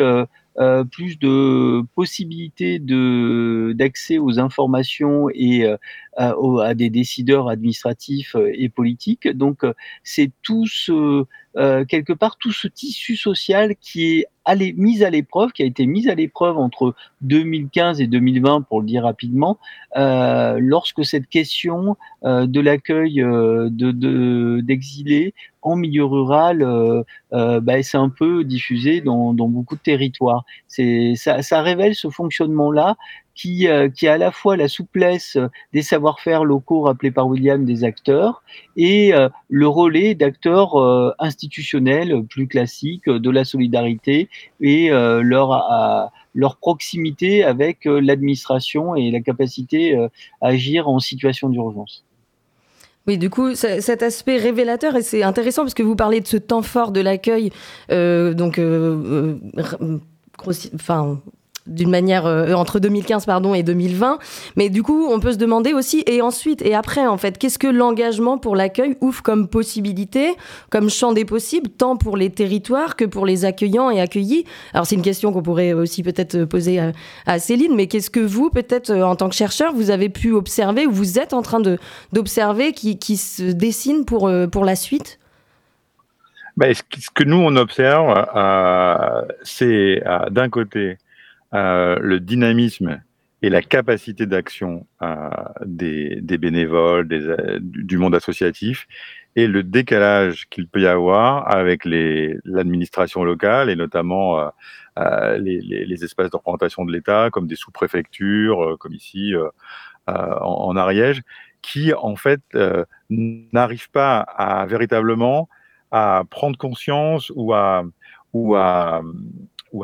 euh, plus de possibilités de d'accès aux informations et euh, à, des décideurs administratifs et politiques. Donc c'est tout ce euh, quelque part tout ce tissu social qui est allé, mis à l'épreuve, qui a été mis à l'épreuve entre 2015 et 2020, pour le dire rapidement, euh, lorsque cette question euh, de l'accueil euh, de, d'exilés en milieu rural euh, euh, bah, c'est un peu diffusé dans, dans beaucoup de territoires. C'est, ça, ça révèle ce fonctionnement-là qui, euh, qui a à la fois la souplesse des savoir-faire locaux rappelés par William des acteurs et euh, le relais d'acteurs euh, institutionnels plus classiques de la solidarité et leur, à, leur proximité avec l'administration et la capacité à agir en situation d'urgence. Oui, du coup, cet aspect révélateur, et c'est intéressant parce que vous parlez de ce temps fort de l'accueil, euh, donc, euh, euh, enfin, d'une manière entre 2015 pardon et 2020. Mais du coup, on peut se demander aussi et ensuite et après en fait, qu'est-ce que l'engagement pour l'accueil ouvre comme possibilité, comme champ des possibles, tant pour les territoires que pour les accueillants et accueillis? Alors c'est une question qu'on pourrait aussi peut-être poser à, Céline, mais qu'est-ce que vous, peut-être en tant que chercheur, vous avez pu observer ou vous êtes en train de d'observer qui, qui se dessine pour pour la suite? Ben, ce, que nous, on observe, euh, c'est euh, d'un côté euh, le dynamisme et la capacité d'action des, bénévoles, du monde associatif, et le décalage qu'il peut y avoir avec l'administration locale, et notamment les, espaces de représentation de l'État, comme des sous-préfectures, comme ici en, Ariège, qui en fait n'arrivent pas à véritablement à prendre conscience ou à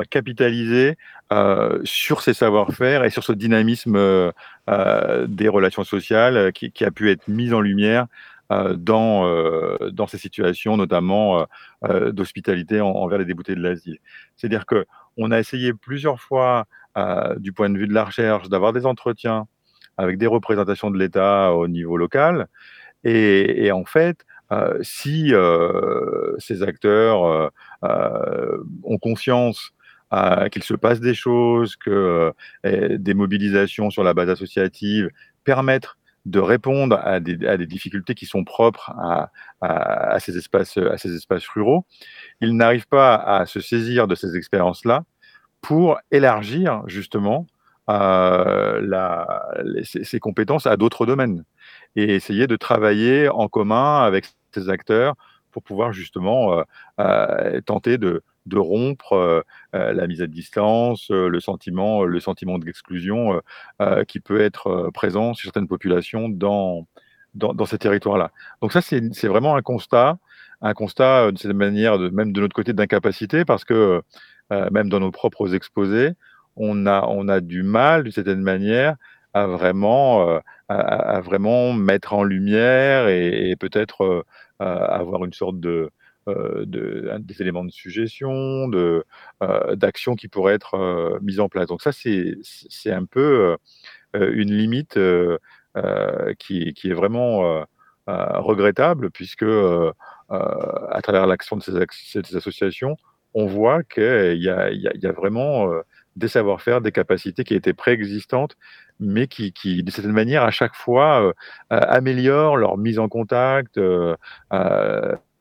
capitaliser euh, sur ces savoir-faire et sur ce dynamisme euh, euh des relations sociales euh, qui, qui, a pu être mis en lumière dans, dans ces situations, notamment d'hospitalité envers les déboutés de l'asile. C'est-à-dire que on a essayé plusieurs fois, du point de vue de la recherche, d'avoir des entretiens avec des représentations de l'État au niveau local. Et, et en fait, euh, si euh, ces acteurs euh, ont conscience qu'il se passe des choses, que des mobilisations sur la base associative permettent de répondre à des, difficultés qui sont propres à, ces espaces, ruraux. Ils n'arrivent pas à se saisir de ces expériences-là pour élargir justement ces compétences à d'autres domaines et essayer de travailler en commun avec ces acteurs pour pouvoir justement euh, euh, tenter de, de rompre la mise à distance, le sentiment, le sentiment d'exclusion qui peut être présent sur certaines populations dans, dans, ces territoires-là. Donc ça, c'est vraiment un constat, un constat de cette manière, même de notre côté, d'incapacité, parce que même dans nos propres exposés, on a, on a du mal, d'une certaine manière, à vraiment, à, vraiment mettre en lumière et, peut-être avoir une sorte de, de, des éléments de suggestion, de, d'action qui pourraient être mises en place. Donc ça, c'est, un peu une limite qui, qui, est vraiment regrettable, puisque à travers l'action de ces, ces, associations, on voit qu'il y il y a vraiment des savoir-faire, des capacités qui étaient préexistantes, mais qui, qui, de certaine manière, à chaque fois, euh, améliorent leur mise en contact. Euh,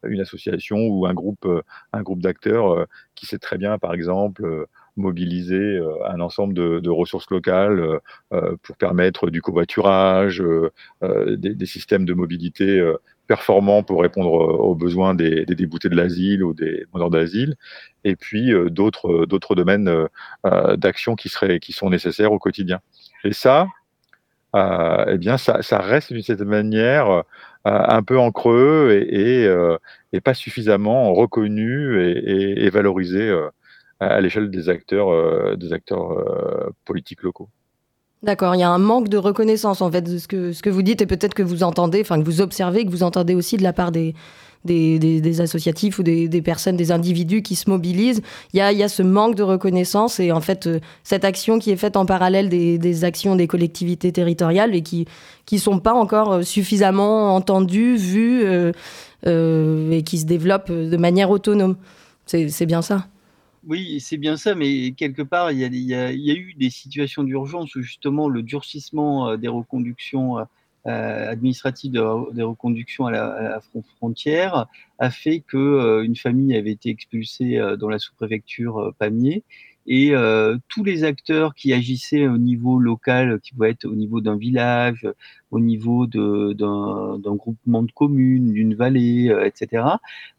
une association ou un groupe, un groupe d'acteurs qui sait très bien, par exemple, mobiliser un ensemble de, ressources locales pour permettre du covoiturage, des, systèmes de mobilité performants pour répondre aux besoins des, déboutés de l'asile ou des demandeurs d'asile, et puis d'autres domaines d'action qui qui sont nécessaires au quotidien. Et ça, euh, eh bien, ça, ça reste d'une certaine manière euh, un peu en creux et, euh, pas suffisamment reconnu et, valorisé euh, à l'échelle des acteurs, euh, des acteurs politiques locaux. D'accord, il y a un manque de reconnaissance en fait de ce que, ce que vous dites et peut-être que vous entendez, enfin que vous observez, que vous entendez aussi de la part des, des, associatifs ou des, personnes, des individus qui se mobilisent. Il y a, ce manque de reconnaissance et en fait euh, cette action qui est faite en parallèle des, actions des collectivités territoriales et qui qui sont pas encore euh, suffisamment entendues, vues euh, et qui se développent de manière autonome. C'est bien ça. Oui, c'est bien ça, mais quelque part, il y a eu des situations d'urgence où justement le durcissement des reconductions euh, administrative des reconductions à la, frontière a fait que euh, une famille avait été expulsée euh, dans la sous-préfecture Pamiers et euh, tous les acteurs qui agissaient au niveau local, qui pouvaient être au niveau d'un village, au niveau d'un groupement de communes, d'une vallée, euh, etc.,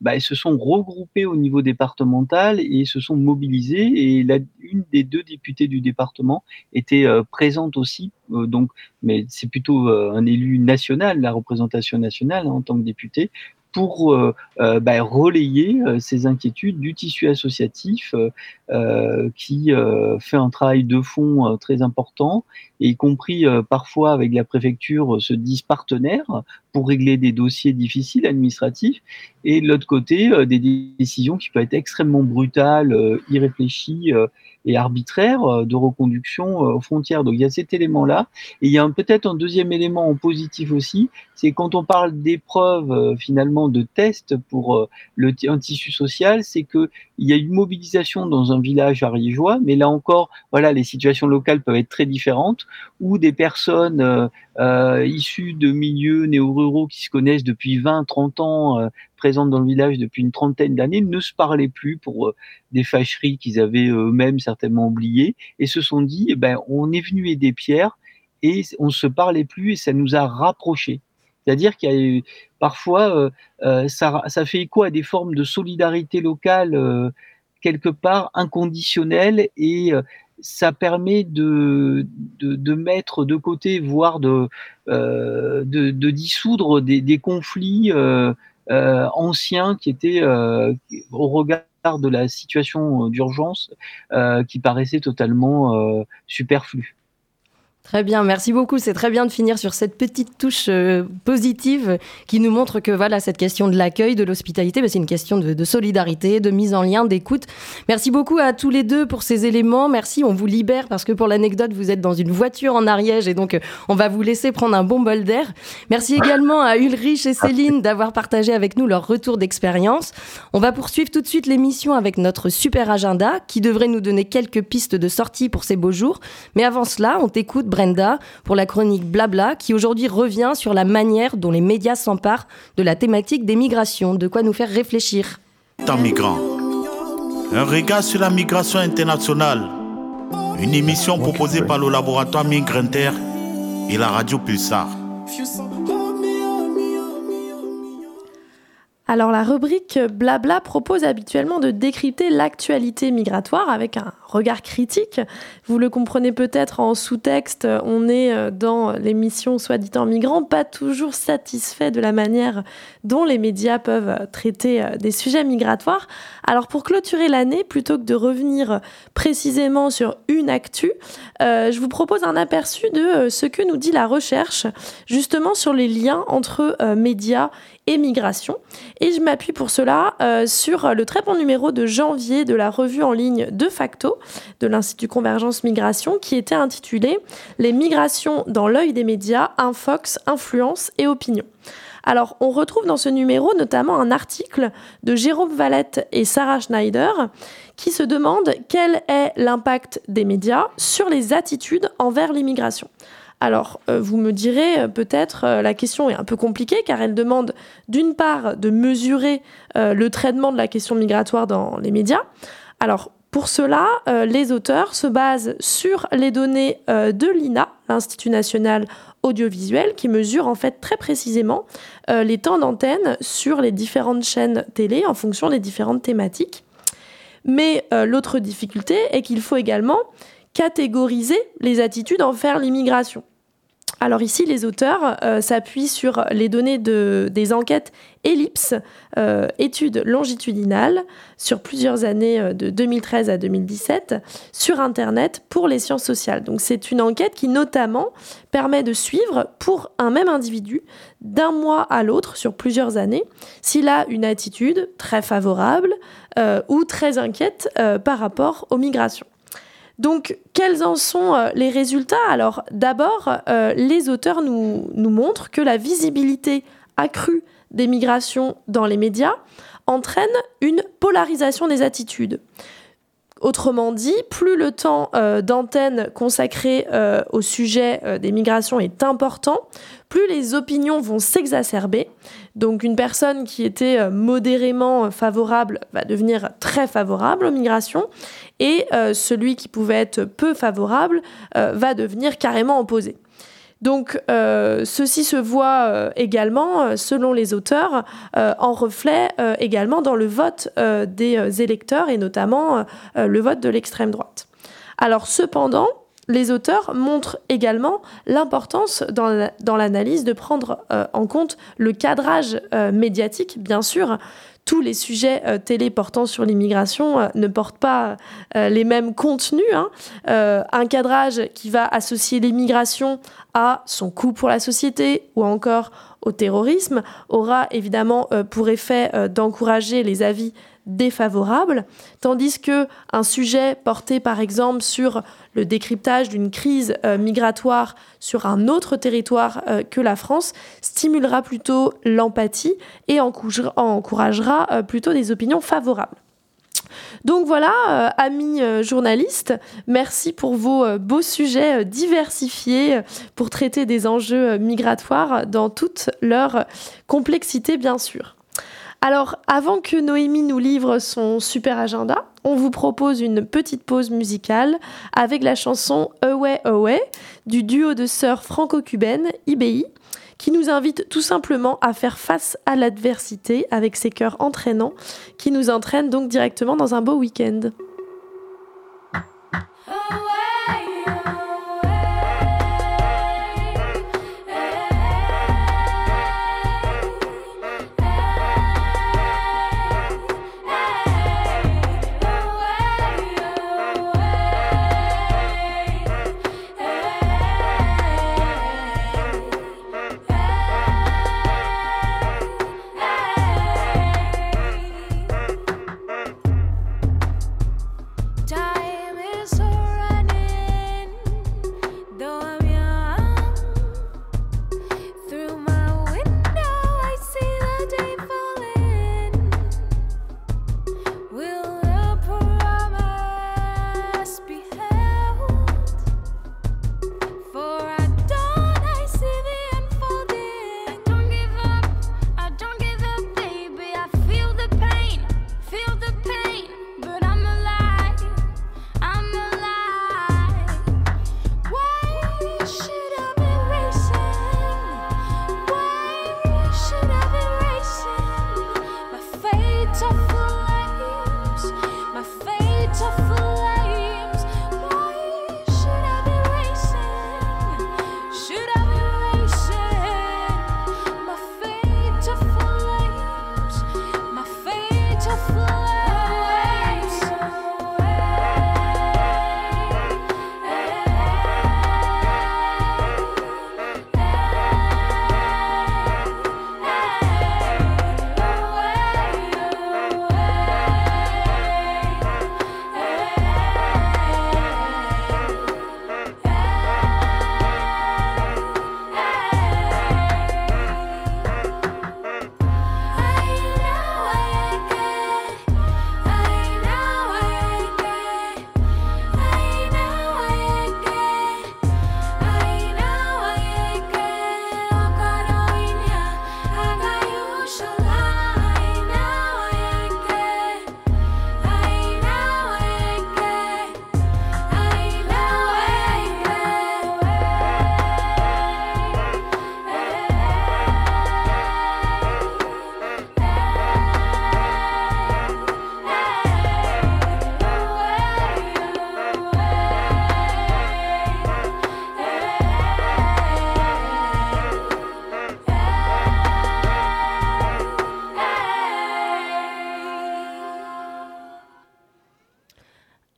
bah, se sont regroupés au niveau départemental et se sont mobilisés. Et la, une des deux députées du département était euh, présente aussi. donc, mais c'est plutôt un élu national, la représentation nationale hein, en tant que député, pour euh, euh, bah, relayer euh, ces inquiétudes du tissu associatif qui fait un travail de fond très important, et y compris parfois avec la préfecture se disent partenaires pour régler des dossiers difficiles administratifs, et de l'autre côté, des décisions qui peuvent être extrêmement brutales, irréfléchies et arbitraires de reconduction aux frontières. Donc il y a cet élément-là. Et il y a peut-être un deuxième élément positif aussi, c'est quand on parle d'épreuves finalement de tests pour le, un tissu social, c'est qu'il y a une mobilisation dans un village ariégeois, mais là encore, voilà, les situations locales peuvent être très différentes, où des personnes euh, euh, issues de milieux néo-ruraux qui se connaissent depuis 20, 30 ans, euh, présentes dans le village depuis une trentaine d'années, ne se parlaient plus pour des fâcheries qu'ils avaient eux-mêmes certainement oubliées, et se sont dit, eh ben, on est venu aider Pierre, et on ne se parlait plus, et ça nous a rapprochés. C'est-à-dire qu'il y a parfois, ça, ça, fait écho à des formes de solidarité locale quelque part inconditionnelle et ça permet de, mettre de côté, voire de, euh, dissoudre des, conflits euh, euh, anciens qui étaient au regard de la situation d'urgence qui paraissaient totalement superflus. Très bien, merci beaucoup. C'est très bien de finir sur cette petite touche euh, positive qui nous montre que voilà cette question de l'accueil, de l'hospitalité, bah, c'est une question de, solidarité, de mise en lien, d'écoute. Merci beaucoup à tous les deux pour ces éléments. Merci, on vous libère parce que pour l'anecdote, vous êtes dans une voiture en Ariège et donc euh, on va vous laisser prendre un bon bol d'air. Merci également à Ulrich et Céline d'avoir partagé avec nous leur retour d'expérience. On va poursuivre tout de suite l'émission avec notre super agenda qui devrait nous donner quelques pistes de sortie pour ces beaux jours. Mais avant cela, on t'écoute Brenda pour la chronique Blabla qui aujourd'hui revient sur la manière dont les médias s'emparent de la thématique des migrations. De quoi nous faire réfléchir. Temps migrant. Un regard sur la migration internationale. Une émission proposée par le laboratoire Migrinter et la radio Pulsar. Alors la rubrique Blabla propose habituellement de décrypter l'actualité migratoire avec un regard critique. Vous le comprenez peut-être en sous-texte, on est euh, dans l'émission Soit dit en migrant, pas toujours satisfait de la manière dont les médias peuvent traiter euh, des sujets migratoires. Alors pour clôturer l'année, plutôt que de revenir précisément sur une actu, euh, je vous propose un aperçu de ce que nous dit la recherche justement sur les liens entre médias et migration. Et je m'appuie pour cela sur le très bon numéro de janvier de la revue en ligne De facto, de l'Institut Convergence Migration qui était intitulé Les migrations dans l'œil des médias, infox, influence et opinion. Alors, on retrouve dans ce numéro notamment un article de Jérôme Valette et Sarah Schneider qui se demandent quel est l'impact des médias sur les attitudes envers l'immigration. Alors, euh, vous me direz euh, peut-être euh, la question est un peu compliquée car elle demande d'une part de mesurer le traitement de la question migratoire dans les médias. Alors, pour cela, euh, les auteurs se basent sur les données euh, de l'INA, l'Institut national audiovisuel, qui mesure en fait très précisément euh, les temps d'antenne sur les différentes chaînes télé en fonction des différentes thématiques. Mais l'autre difficulté est qu'il faut également catégoriser les attitudes envers l'immigration. Alors ici, les auteurs euh, s'appuient sur les données de, des enquêtes Ellipse, euh, études longitudinales sur plusieurs années euh, de 2013 à 2017 sur Internet pour les sciences sociales. Donc c'est une enquête qui notamment permet de suivre pour un même individu d'un mois à l'autre sur plusieurs années s'il a une attitude très favorable ou très inquiète par rapport aux migrations. Donc, quels en sont euh, les résultats? Alors, d'abord, euh, les auteurs nous, nous montrent que la visibilité accrue des migrations dans les médias entraîne une polarisation des attitudes. Autrement dit, plus le temps euh, d'antenne consacré euh, au sujet euh, des migrations est important, plus les opinions vont s'exacerber. Donc une personne qui était modérément favorable va devenir très favorable aux migrations et celui qui pouvait être peu favorable va devenir carrément opposé. Donc euh, ceci se voit euh, également, euh, selon les auteurs, en reflet également dans le vote des électeurs et notamment le vote de l'extrême droite. Alors cependant, les auteurs montrent également l'importance dans l'analyse de prendre en compte le cadrage médiatique, bien sûr, tous les sujets télé portant sur l'immigration ne portent pas les mêmes contenus. Hein. un cadrage qui va associer l'immigration à son coût pour la société ou encore au terrorisme aura évidemment pour effet d'encourager les avis défavorable, tandis que un sujet porté par exemple sur le décryptage d'une crise euh, migratoire sur un autre territoire euh, que la France stimulera plutôt l'empathie et encouragera, euh, plutôt des opinions favorables. Donc voilà, amis journalistes, merci pour vos beaux sujets diversifiés pour traiter des enjeux migratoires dans toute leur complexité, bien sûr. Alors, avant que Noémie nous livre son super agenda, on vous propose une petite pause musicale avec la chanson Away Away du duo de sœurs franco-cubaines IBI qui nous invite tout simplement à faire face à l'adversité avec ses cœurs entraînants qui nous entraînent donc directement dans un beau week-end.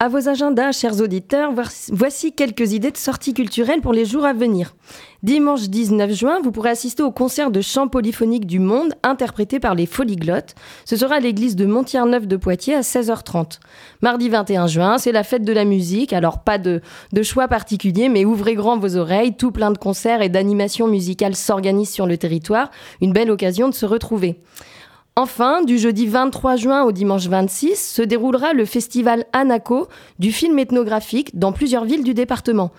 À vos agendas, chers auditeurs, voici quelques idées de sorties culturelles pour les jours à venir. Dimanche 19 juin, vous pourrez assister au concert de chant polyphonique du monde interprété par les Polyglottes. Ce sera à l'église de Montier-Neuf de Poitiers à 16h30. Mardi 21 juin, c'est la fête de la musique, alors pas de, de choix particulier, mais ouvrez grand vos oreilles, tout plein de concerts et d'animations musicales s'organisent sur le territoire. Une belle occasion de se retrouver. Enfin, du jeudi 23 juin au dimanche 26 se déroulera le festival Anaco du film ethnographique dans plusieurs villes du département.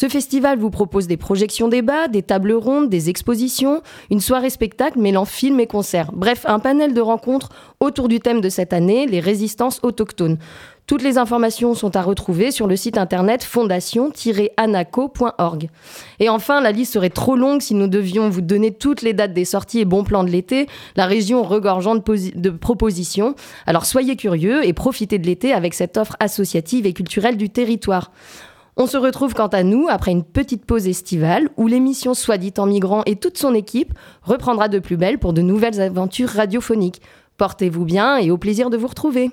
Ce festival vous propose des projections débats, des tables rondes, des expositions, une soirée spectacle mêlant films et concerts. Bref, un panel de rencontres autour du thème de cette année, les résistances autochtones. Toutes les informations sont à retrouver sur le site internet fondation-anaco.org. Et enfin, la liste serait trop longue si nous devions vous donner toutes les dates des sorties et bons plans de l'été, la région regorgeant de, de propositions. Alors soyez curieux et profitez de l'été avec cette offre associative et culturelle du territoire. On se retrouve quant à nous après une petite pause estivale où l'émission Soit dit en migrant et toute son équipe reprendra de plus belle pour de nouvelles aventures radiophoniques. Portez-vous bien et au plaisir de vous retrouver.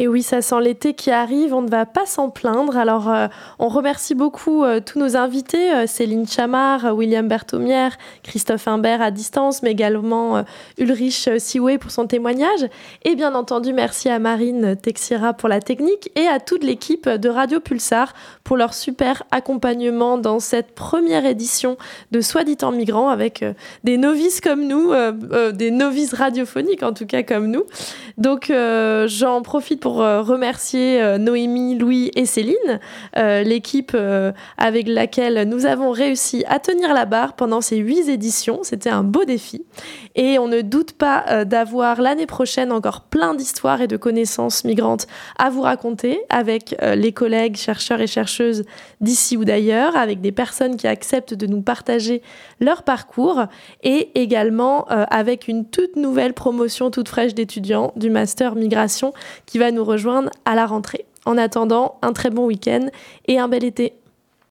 Et oui, ça sent l'été qui arrive, on ne va pas s'en plaindre. Alors, euh, on remercie beaucoup euh, tous nos invités, euh, Céline Chamard, William Berthomière, Christophe Imbert à distance, mais également Ulrich Siwe pour son témoignage. Et bien entendu, merci à Marine Texira pour la technique et à toute l'équipe de Radio Pulsar pour leur super accompagnement dans cette première édition de Soit dit en migrant avec des novices comme nous, des novices radiophoniques en tout cas comme nous. Donc, j'en profite pour euh, remercier euh, Noémie, Louis et Céline, euh, l'équipe avec laquelle nous avons réussi à tenir la barre pendant ces huit éditions. C'était un beau défi. Et on ne doute pas d'avoir l'année prochaine encore plein d'histoires et de connaissances migrantes à vous raconter avec les collègues chercheurs et chercheuses d'ici ou d'ailleurs, avec des personnes qui acceptent de nous partager leur parcours et également avec une toute nouvelle promotion toute fraîche d'étudiants du master migration qui va nous rejoindre à la rentrée. En attendant, un très bon week-end et un bel été.